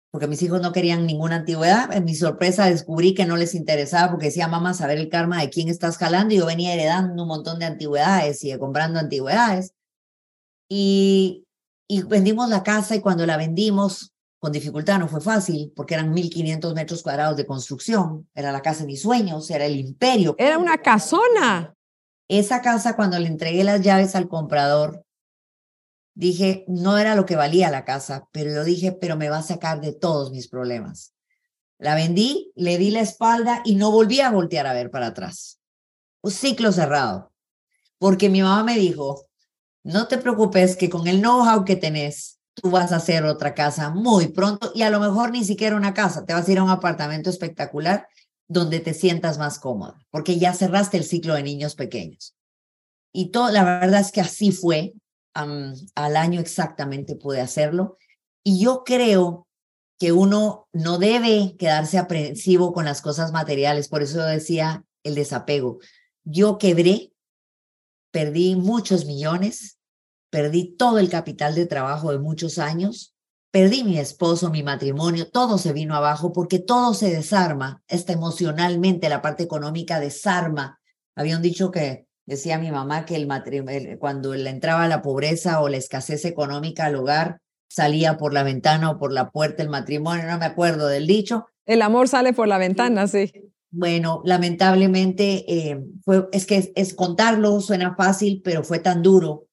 porque mis hijos no querían ninguna antigüedad. En mi sorpresa descubrí que no les interesaba porque decía, mamá, saber el karma de quién estás jalando. Y yo venía heredando un montón de antigüedades y comprando antigüedades. Y, y vendimos la casa y cuando la vendimos, con dificultad, no fue fácil, porque eran 1.500 metros cuadrados de construcción, era la casa de mis sueños, era el imperio. Era una casona. Esa casa, cuando le entregué las llaves al comprador, dije, no era lo que valía la casa, pero yo dije, pero me va a sacar de todos mis problemas. La vendí, le di la espalda y no volví a voltear a ver para atrás. Un ciclo cerrado. Porque mi mamá me dijo, no te preocupes que con el know-how que tenés, tú vas a hacer otra casa muy pronto y a lo mejor ni siquiera una casa, te vas a ir a un apartamento espectacular donde te sientas más cómoda, porque ya cerraste el ciclo de niños pequeños. Y todo, la verdad es que así fue, al año exactamente pude hacerlo. Y yo creo que uno no debe quedarse aprensivo con las cosas materiales, por eso decía el desapego. Yo quebré, perdí muchos millones, perdí todo el capital de trabajo de muchos años, perdí mi esposo, mi matrimonio, todo se vino abajo porque todo se desarma, está emocionalmente, la parte económica desarma. Habían dicho que Decía mi mamá que el matrimonio, cuando le entraba la pobreza o la escasez económica al hogar, salía por la ventana o por la puerta el matrimonio, no me acuerdo del dicho. El amor sale por la ventana, sí. Bueno, lamentablemente, eh, fue, es que es, contarlo, suena fácil, pero fue tan duro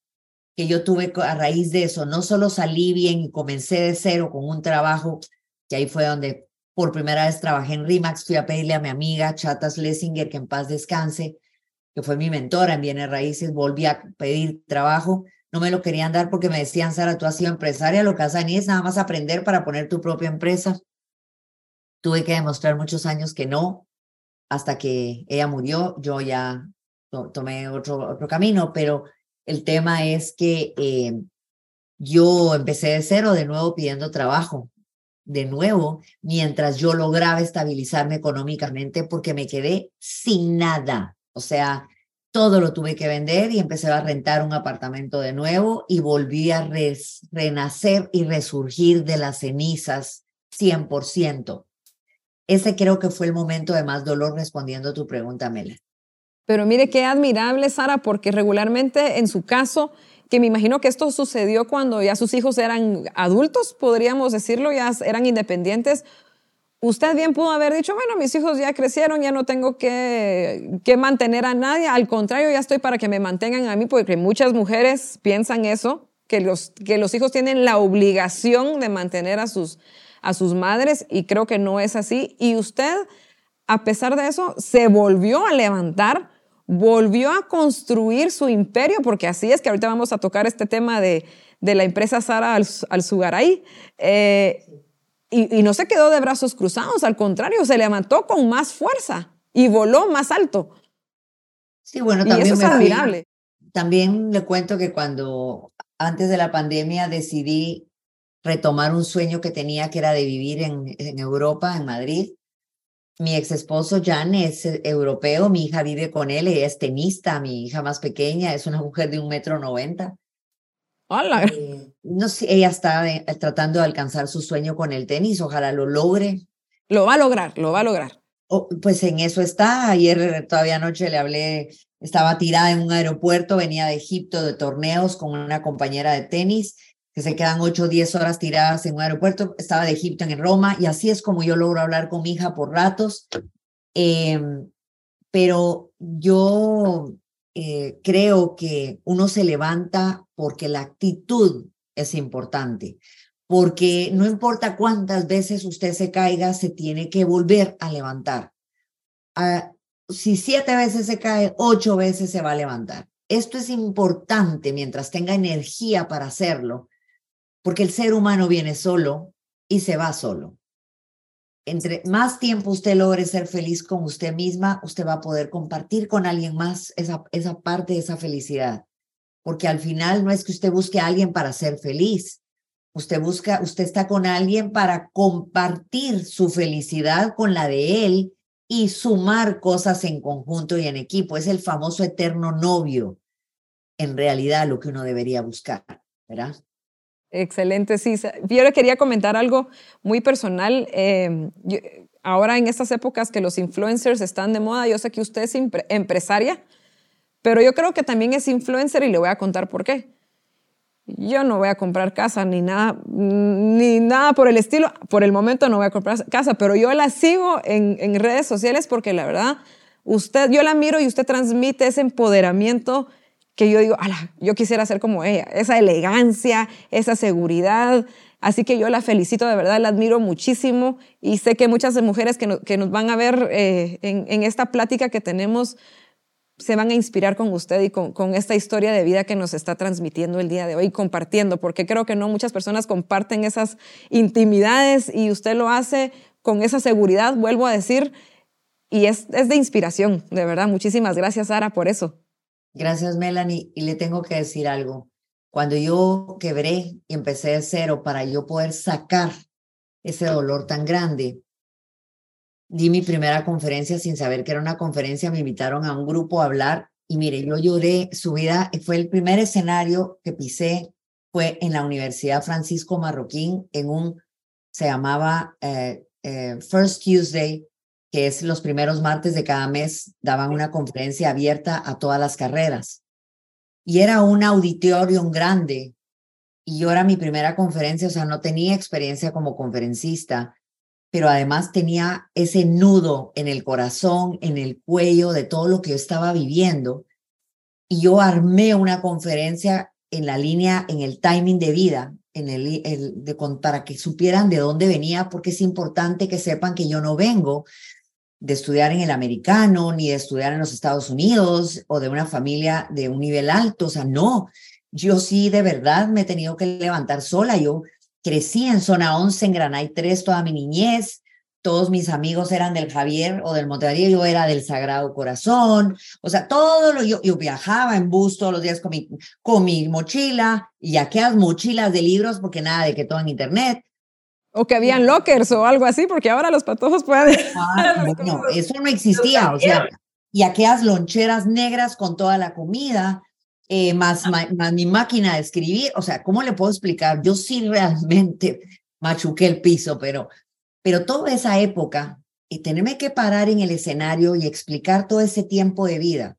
yo tuve a raíz de eso, no solo salí bien y comencé de cero con un trabajo, que ahí fue donde por primera vez trabajé en RIMAX, fui a pedirle a mi amiga Chatas Lessinger que en paz descanse, que fue mi mentora en bienes raíces, volví a pedir trabajo, no me lo querían dar porque me decían, Sara, tú has sido empresaria, lo que has es nada más aprender para poner tu propia empresa. Tuve que demostrar muchos años que no, hasta que ella murió, yo ya tomé otro, otro camino, pero el tema es que eh, yo empecé de cero, de nuevo pidiendo trabajo, de nuevo, mientras yo lograba estabilizarme económicamente porque me quedé sin nada. O sea, todo lo tuve que vender y empecé a rentar un apartamento de nuevo y volví a renacer y resurgir de las cenizas 100%. Ese creo que fue el momento de más dolor respondiendo a tu pregunta, Mela. Pero mire qué admirable, Sara, porque regularmente en su caso, que me imagino que esto sucedió cuando ya sus hijos eran adultos, podríamos decirlo, ya eran independientes. Usted bien pudo haber dicho, bueno, mis hijos ya crecieron, ya no tengo que, que mantener a nadie, al contrario, ya estoy para que me mantengan a mí, porque muchas mujeres piensan eso, que los, que los hijos tienen la obligación de mantener a sus, a sus madres y creo que no es así. Y usted, a pesar de eso, se volvió a levantar, volvió a construir su imperio, porque así es que ahorita vamos a tocar este tema de, de la empresa Sara al, al Sugaray. Eh, y, y, no se quedó de brazos cruzados, al contrario, se levantó con más fuerza y voló más alto. Sí, bueno, también y eso es admirable. también le cuento que cuando antes de la pandemia decidí retomar un sueño que tenía, que era de vivir en, en Europa, en Madrid. Mi ex esposo Jan es eh, europeo, mi hija vive con él, ella es tenista, mi hija más pequeña es una mujer de un metro noventa. Hola. Eh, no sé, ella está eh, tratando de alcanzar su sueño con el tenis, ojalá lo logre. Lo va a lograr, lo va a lograr. Oh, pues en eso está. Ayer todavía anoche le hablé, estaba tirada en un aeropuerto, venía de Egipto de torneos con una compañera de tenis que se quedan 8 o 10 horas tiradas en un aeropuerto. Estaba de Egipto en Roma y así es como yo logro hablar con mi hija por ratos. Em, pero yo eh, creo que uno se levanta porque la actitud es importante, porque no importa cuántas veces usted se caiga, se tiene que volver a levantar. Ah, si siete veces se cae, ocho veces se va a levantar. Esto es importante mientras tenga energía para hacerlo, porque el ser humano viene solo y se va solo. Entre más tiempo usted logre ser feliz con usted misma, usted va a poder compartir con alguien más esa, esa parte de esa felicidad. Porque al final no es que usted busque a alguien para ser feliz. Usted busca, usted está con alguien para compartir su felicidad con la de él y sumar cosas en conjunto y en equipo. Es el famoso eterno novio, en realidad lo que uno debería buscar, ¿verdad? Excelente, sí. Yo le quería comentar algo muy personal. Em, ahora en estas épocas que los influencers están de moda, yo sé que usted es empresaria, pero yo creo que también es influencer y le voy a contar por qué. Yo no voy a comprar casa ni nada, ni nada por el estilo. Por el momento no voy a comprar casa, pero yo la sigo en, en redes sociales porque la verdad, usted, yo la miro y usted transmite ese empoderamiento que yo digo, ala, yo quisiera ser como ella, esa elegancia, esa seguridad. Así que yo la felicito, de verdad, la admiro muchísimo y sé que muchas mujeres que, que nos van a ver eh, en, esta plática que tenemos se van a inspirar con usted y con, con, esta historia de vida que nos está transmitiendo el día de hoy, compartiendo, porque creo que no muchas personas comparten esas intimidades y usted lo hace con esa seguridad, vuelvo a decir, y es, es de inspiración, de verdad. Muchísimas gracias, Sara, por eso. Gracias, Melanie. Y le tengo que decir algo. Cuando yo quebré y empecé de cero para yo poder sacar ese dolor tan grande, di mi primera conferencia sin saber que era una conferencia, me invitaron a un grupo a hablar y mire, yo lloré, su vida fue el primer escenario que pisé, fue en la Universidad Francisco Marroquín, en un, se llamaba eh, eh, First Tuesday que es los primeros martes de cada mes, daban una conferencia abierta a todas las carreras. Y era un auditorio grande. Y yo era mi primera conferencia, o sea, no tenía experiencia como conferencista, pero además tenía ese nudo en el corazón, en el cuello de todo lo que yo estaba viviendo. Y yo armé una conferencia en la línea, en el timing de vida, en el, de, para que supieran de dónde venía, porque es importante que sepan que yo no vengo de estudiar en el americano, ni de estudiar en los Estados Unidos o de una familia de un nivel alto. O sea, no, yo sí de verdad me he tenido que levantar sola. Yo crecí en zona 11, en Granay 3, toda mi niñez. Todos mis amigos eran del Javier o del Montevideo, yo era del Sagrado Corazón. O sea, todo lo yo, yo viajaba en bus todos los días con mi, con mi mochila y aquellas mochilas de libros, porque nada de que todo en internet. O que habían lockers o algo así, porque ahora los patojos pueden... Ah, no, eso no existía, o sea, y aquellas loncheras negras con toda la comida, eh, más, más, mi máquina de escribir, o sea, ¿cómo le puedo explicar? Yo sí realmente machuqué el piso, pero, pero toda esa época, y tenerme que parar en el escenario y explicar todo ese tiempo de vida,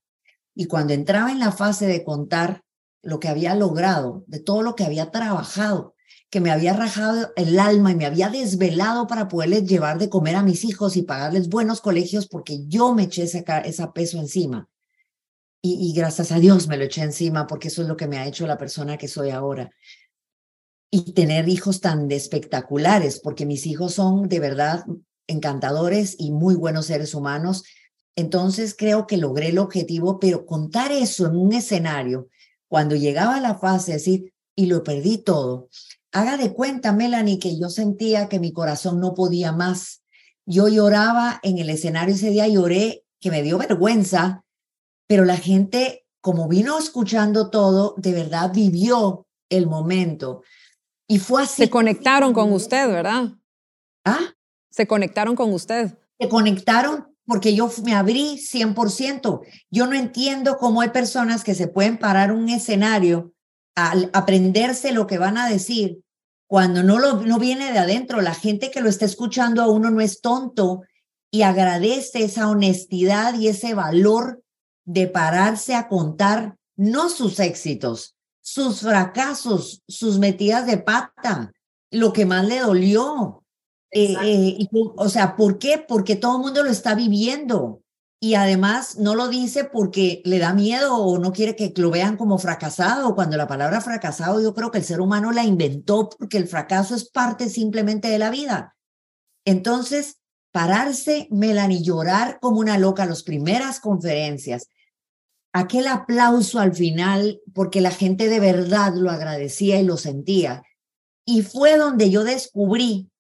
y cuando entraba en la fase de contar lo que había logrado, de todo lo que había trabajado, que me había rajado el alma y me había desvelado para poderles llevar de comer a mis hijos y pagarles buenos colegios porque yo me eché ese, peso encima. Y, gracias a Dios me lo eché encima porque eso es lo que me ha hecho la persona que soy ahora. Y tener hijos tan espectaculares, porque mis hijos son de verdad encantadores y muy buenos seres humanos. Entonces creo que logré el objetivo, pero contar eso en un escenario, cuando llegaba la fase de decir, y lo perdí todo, Haga de cuenta, Melanie, que yo sentía que mi corazón no podía más. Yo lloraba en el escenario ese día, lloré, que me dio vergüenza, pero la gente, como vino escuchando todo, de verdad vivió el momento. Y fue así. Se conectaron con usted, ¿verdad? ¿Ah? Se conectaron con usted. Se conectaron porque yo me abrí 100%. Yo no entiendo cómo hay personas que se pueden parar un escenario al aprenderse lo que van a decir cuando no, lo, no viene de adentro. La gente que lo está escuchando a uno no es tonto y agradece esa honestidad y ese valor de pararse a contar no sus éxitos, sus fracasos, sus metidas de pata, lo que más le dolió. Eh, eh, o sea, ¿por qué? Porque todo el mundo lo está viviendo y además no lo dice porque le da miedo o no quiere que lo vean como fracasado, cuando la palabra fracasado yo creo que el ser humano la inventó porque el fracaso es parte simplemente de la vida. Entonces, pararse, Melanie, llorar como una loca las primeras conferencias, aquel aplauso al final, porque la gente de verdad lo agradecía y lo sentía. Y fue donde yo descubrí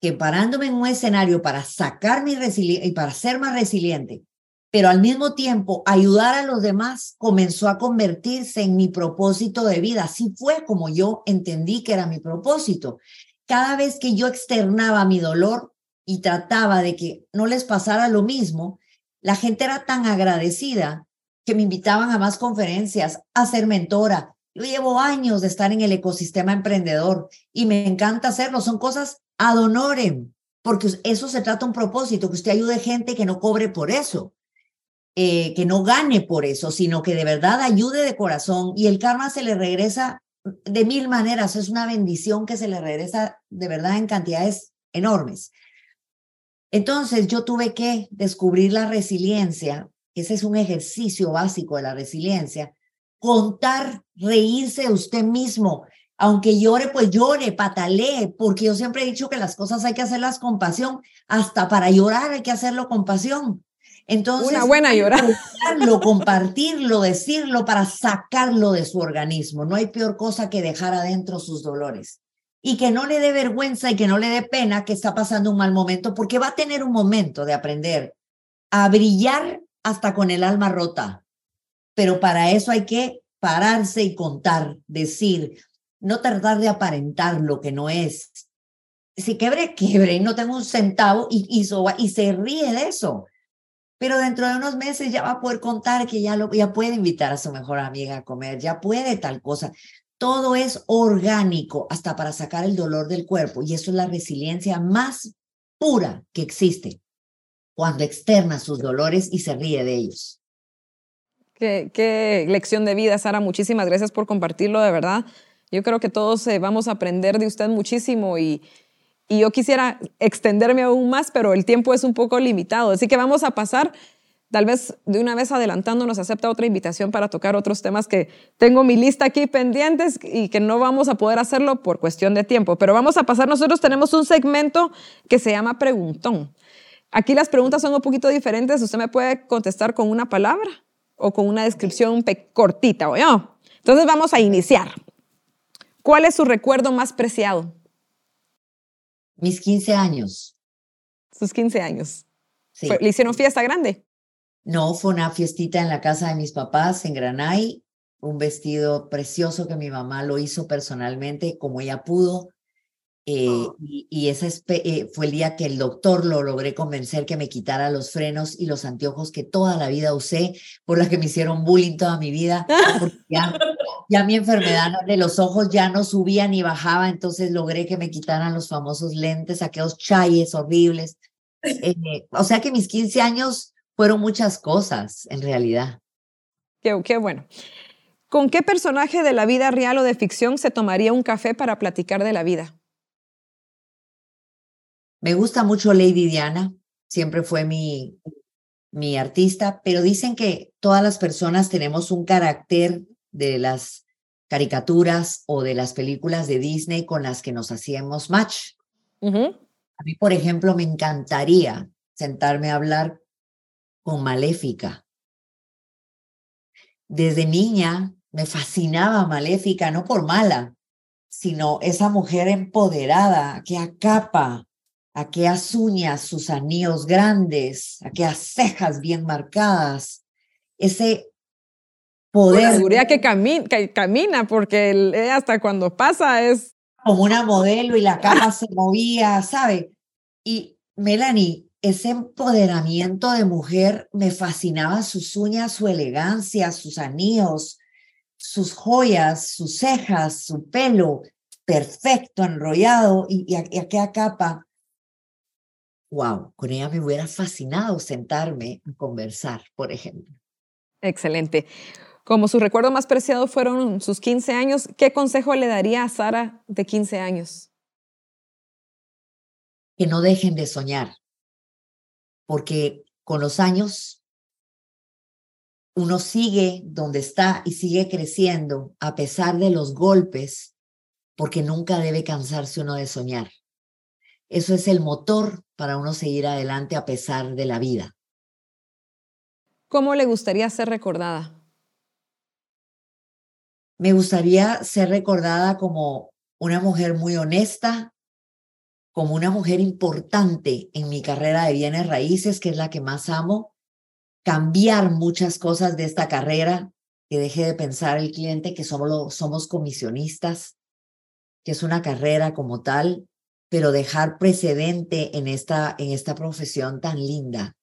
que parándome en un escenario para sacar mi y para ser más resiliente, pero al mismo tiempo ayudar a los demás comenzó a convertirse en mi propósito de vida. Así fue como yo entendí que era mi propósito. Cada vez que yo externaba mi dolor y trataba de que no les pasara lo mismo, la gente era tan agradecida que me invitaban a más conferencias, a ser mentora. Yo llevo años de estar en el ecosistema emprendedor y me encanta hacerlo. Son cosas ad honorem, porque eso se trata un propósito, que usted ayude gente que no cobre por eso. Eh, que no gane por eso, sino que de verdad ayude de corazón y el karma se le regresa de mil maneras, es una bendición que se le regresa de verdad en cantidades enormes. Entonces yo tuve que descubrir la resiliencia, ese es un ejercicio básico de la resiliencia, contar, reírse de usted mismo, aunque llore, pues llore, patalee, porque yo siempre he dicho que las cosas hay que hacerlas con pasión, hasta para llorar hay que hacerlo con pasión. Entonces, una buena llorar. compartirlo, decirlo para sacarlo de su organismo. No hay peor cosa que dejar adentro sus dolores. Y que no le dé vergüenza y que no le dé pena que está pasando un mal momento, porque va a tener un momento de aprender a brillar hasta con el alma rota. Pero para eso hay que pararse y contar, decir, no tratar de aparentar lo que no es. Si quebre, quiebre, y no tengo un centavo y, y se ríe de eso pero dentro de unos meses ya va a poder contar que ya, lo, ya puede invitar a su mejor amiga a comer, ya puede tal cosa. Todo es orgánico hasta para sacar el dolor del cuerpo y eso es la resiliencia más pura que existe. cuando externa sus dolores y se ríe de ellos. Qué, qué lección de vida, Sara. Muchísimas gracias por compartirlo, de verdad. Yo creo que todos eh, vamos a aprender de usted muchísimo y, y yo quisiera extenderme aún más, pero el tiempo es un poco limitado. Así que vamos a pasar, tal vez de una vez adelantándonos, acepta otra invitación para tocar otros temas que tengo mi lista aquí pendientes y que no vamos a poder hacerlo por cuestión de tiempo. Pero vamos a pasar, nosotros tenemos un segmento que se llama Preguntón. Aquí las preguntas son un poquito diferentes. Usted me puede contestar con una palabra o con una descripción cortita, ¿o Entonces vamos a iniciar. ¿Cuál es su recuerdo más preciado? Mis 15 años. Sus 15 años. ¿Le hicieron fiesta grande? No, fue una fiestita en la casa de mis papás en Granay, un vestido precioso que mi mamá lo hizo personalmente como ella pudo. Eh, oh. y, ese eh, fue el día que el doctor lo logré convencer que me quitara los frenos y los anteojos que toda la vida usé, por las que me hicieron bullying toda mi vida. Ya, ya, mi enfermedad de los ojos ya no subía ni bajaba, entonces logré que me quitaran los famosos lentes, aquellos chayes horribles. Eh, o sea que mis 15 años fueron muchas cosas en realidad. Qué, qué bueno. ¿Con qué personaje de la vida real o de ficción se tomaría un café para platicar de la vida? Me gusta mucho Lady Diana, siempre fue mi, mi artista, pero dicen que todas las personas tenemos un carácter de las caricaturas o de las películas de Disney con las que nos hacíamos match. A mí, por ejemplo, me encantaría sentarme a hablar con Maléfica. Desde niña me fascinaba Maléfica, no por mala, sino esa mujer empoderada que acapa aquellas uñas, sus anillos grandes, aquellas cejas bien marcadas, ese poder. La seguridad que, camina, que camina, porque hasta cuando pasa es... Como una modelo y la cama se movía, ¿sabe? Y Melanie, ese empoderamiento de mujer me fascinaba sus uñas, su elegancia, sus anillos, sus joyas, sus cejas, su pelo perfecto, enrollado y, y aquella capa wow, con ella me hubiera fascinado sentarme a conversar, por ejemplo. Excelente. Como su recuerdo más preciado fueron sus 15 años, ¿qué consejo le daría a Sara de 15 años? Que no dejen de soñar, porque con los años uno sigue donde está y sigue creciendo a pesar de los golpes, porque nunca debe cansarse uno de soñar. Eso es el motor para uno seguir adelante a pesar de la vida. ¿Cómo le gustaría ser recordada? Me gustaría ser recordada como una mujer muy honesta, como una mujer importante en mi carrera de bienes raíces, que es la que más amo, cambiar muchas cosas de esta carrera, que deje de pensar el cliente que solo somos comisionistas, que es una carrera como tal, pero dejar precedente en esta, en esta profesión tan linda,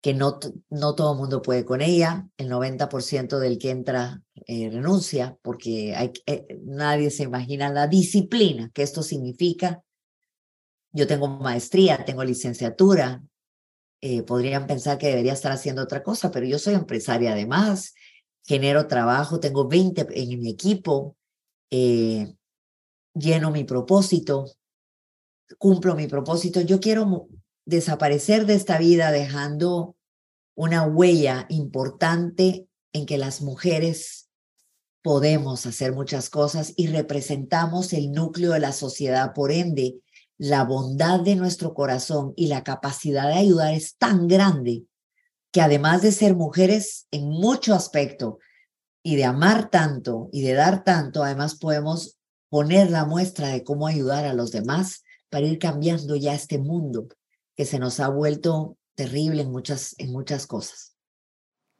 que no, no todo el mundo puede con ella, el 90% del que entra eh, renuncia, porque eh, nadie se imagina la disciplina que esto significa. Yo tengo maestría, tengo licenciatura, eh, podrían pensar que debería estar haciendo otra cosa, pero yo soy empresaria además, genero trabajo, tengo 20 en mi equipo, lleno mi propósito, cumplo mi propósito. Yo quiero desaparecer de esta vida dejando una huella importante en que las mujeres podemos hacer muchas cosas y representamos el núcleo de la sociedad. Por ende, la bondad de nuestro corazón y la capacidad de ayudar es tan grande que además de ser mujeres en mucho aspecto y de amar tanto y de dar tanto, además podemos poner la muestra de cómo ayudar a los demás para ir cambiando ya este mundo que se nos ha vuelto terrible en muchas, en muchas cosas.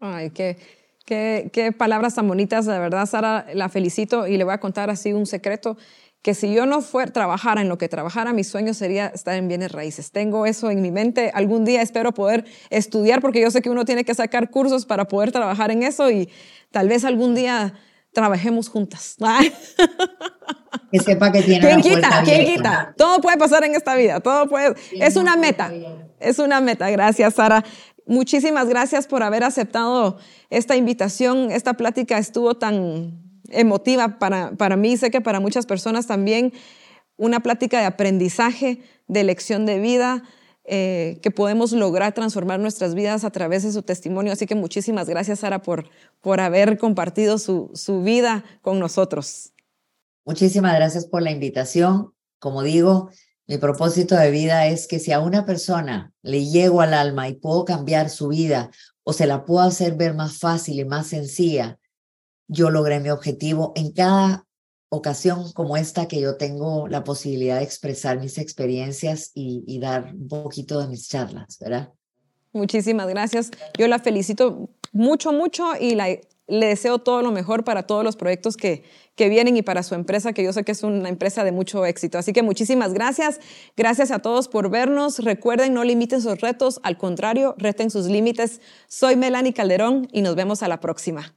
Ay, qué, qué, qué palabras tan bonitas, de verdad, Sara, la felicito y le voy a contar así un secreto, que si yo no fuera trabajara en lo que trabajara, mi sueño sería estar en bienes raíces. Tengo eso en mi mente, algún día espero poder estudiar, porque yo sé que uno tiene que sacar cursos para poder trabajar en eso y tal vez algún día trabajemos juntas. que sepa que tiene ¿Quién la quita? ¿Quién abierta. quita? Todo puede pasar en esta vida, todo puede. Es una meta, es una meta. Gracias, Sara. Muchísimas gracias por haber aceptado esta invitación. Esta plática estuvo tan emotiva para, para mí, sé que para muchas personas también. Una plática de aprendizaje, de lección de vida, eh, que podemos lograr transformar nuestras vidas a través de su testimonio. Así que muchísimas gracias, Sara, por, por haber compartido su, su vida con nosotros. Muchísimas gracias por la invitación. Como digo, mi propósito de vida es que si a una persona le llego al alma y puedo cambiar su vida o se la puedo hacer ver más fácil y más sencilla, yo logré mi objetivo en cada ocasión como esta que yo tengo la posibilidad de expresar mis experiencias y, dar un poquito de mis charlas, ¿verdad? Muchísimas gracias. Yo la felicito mucho, mucho y le deseo todo lo mejor para todos los proyectos que, que vienen y para su empresa, que yo sé que es una empresa de mucho éxito. Así que muchísimas gracias. Gracias a todos por vernos. Recuerden, no limiten sus retos, al contrario, reten sus límites. Soy Melanie Calderón y nos vemos a la próxima.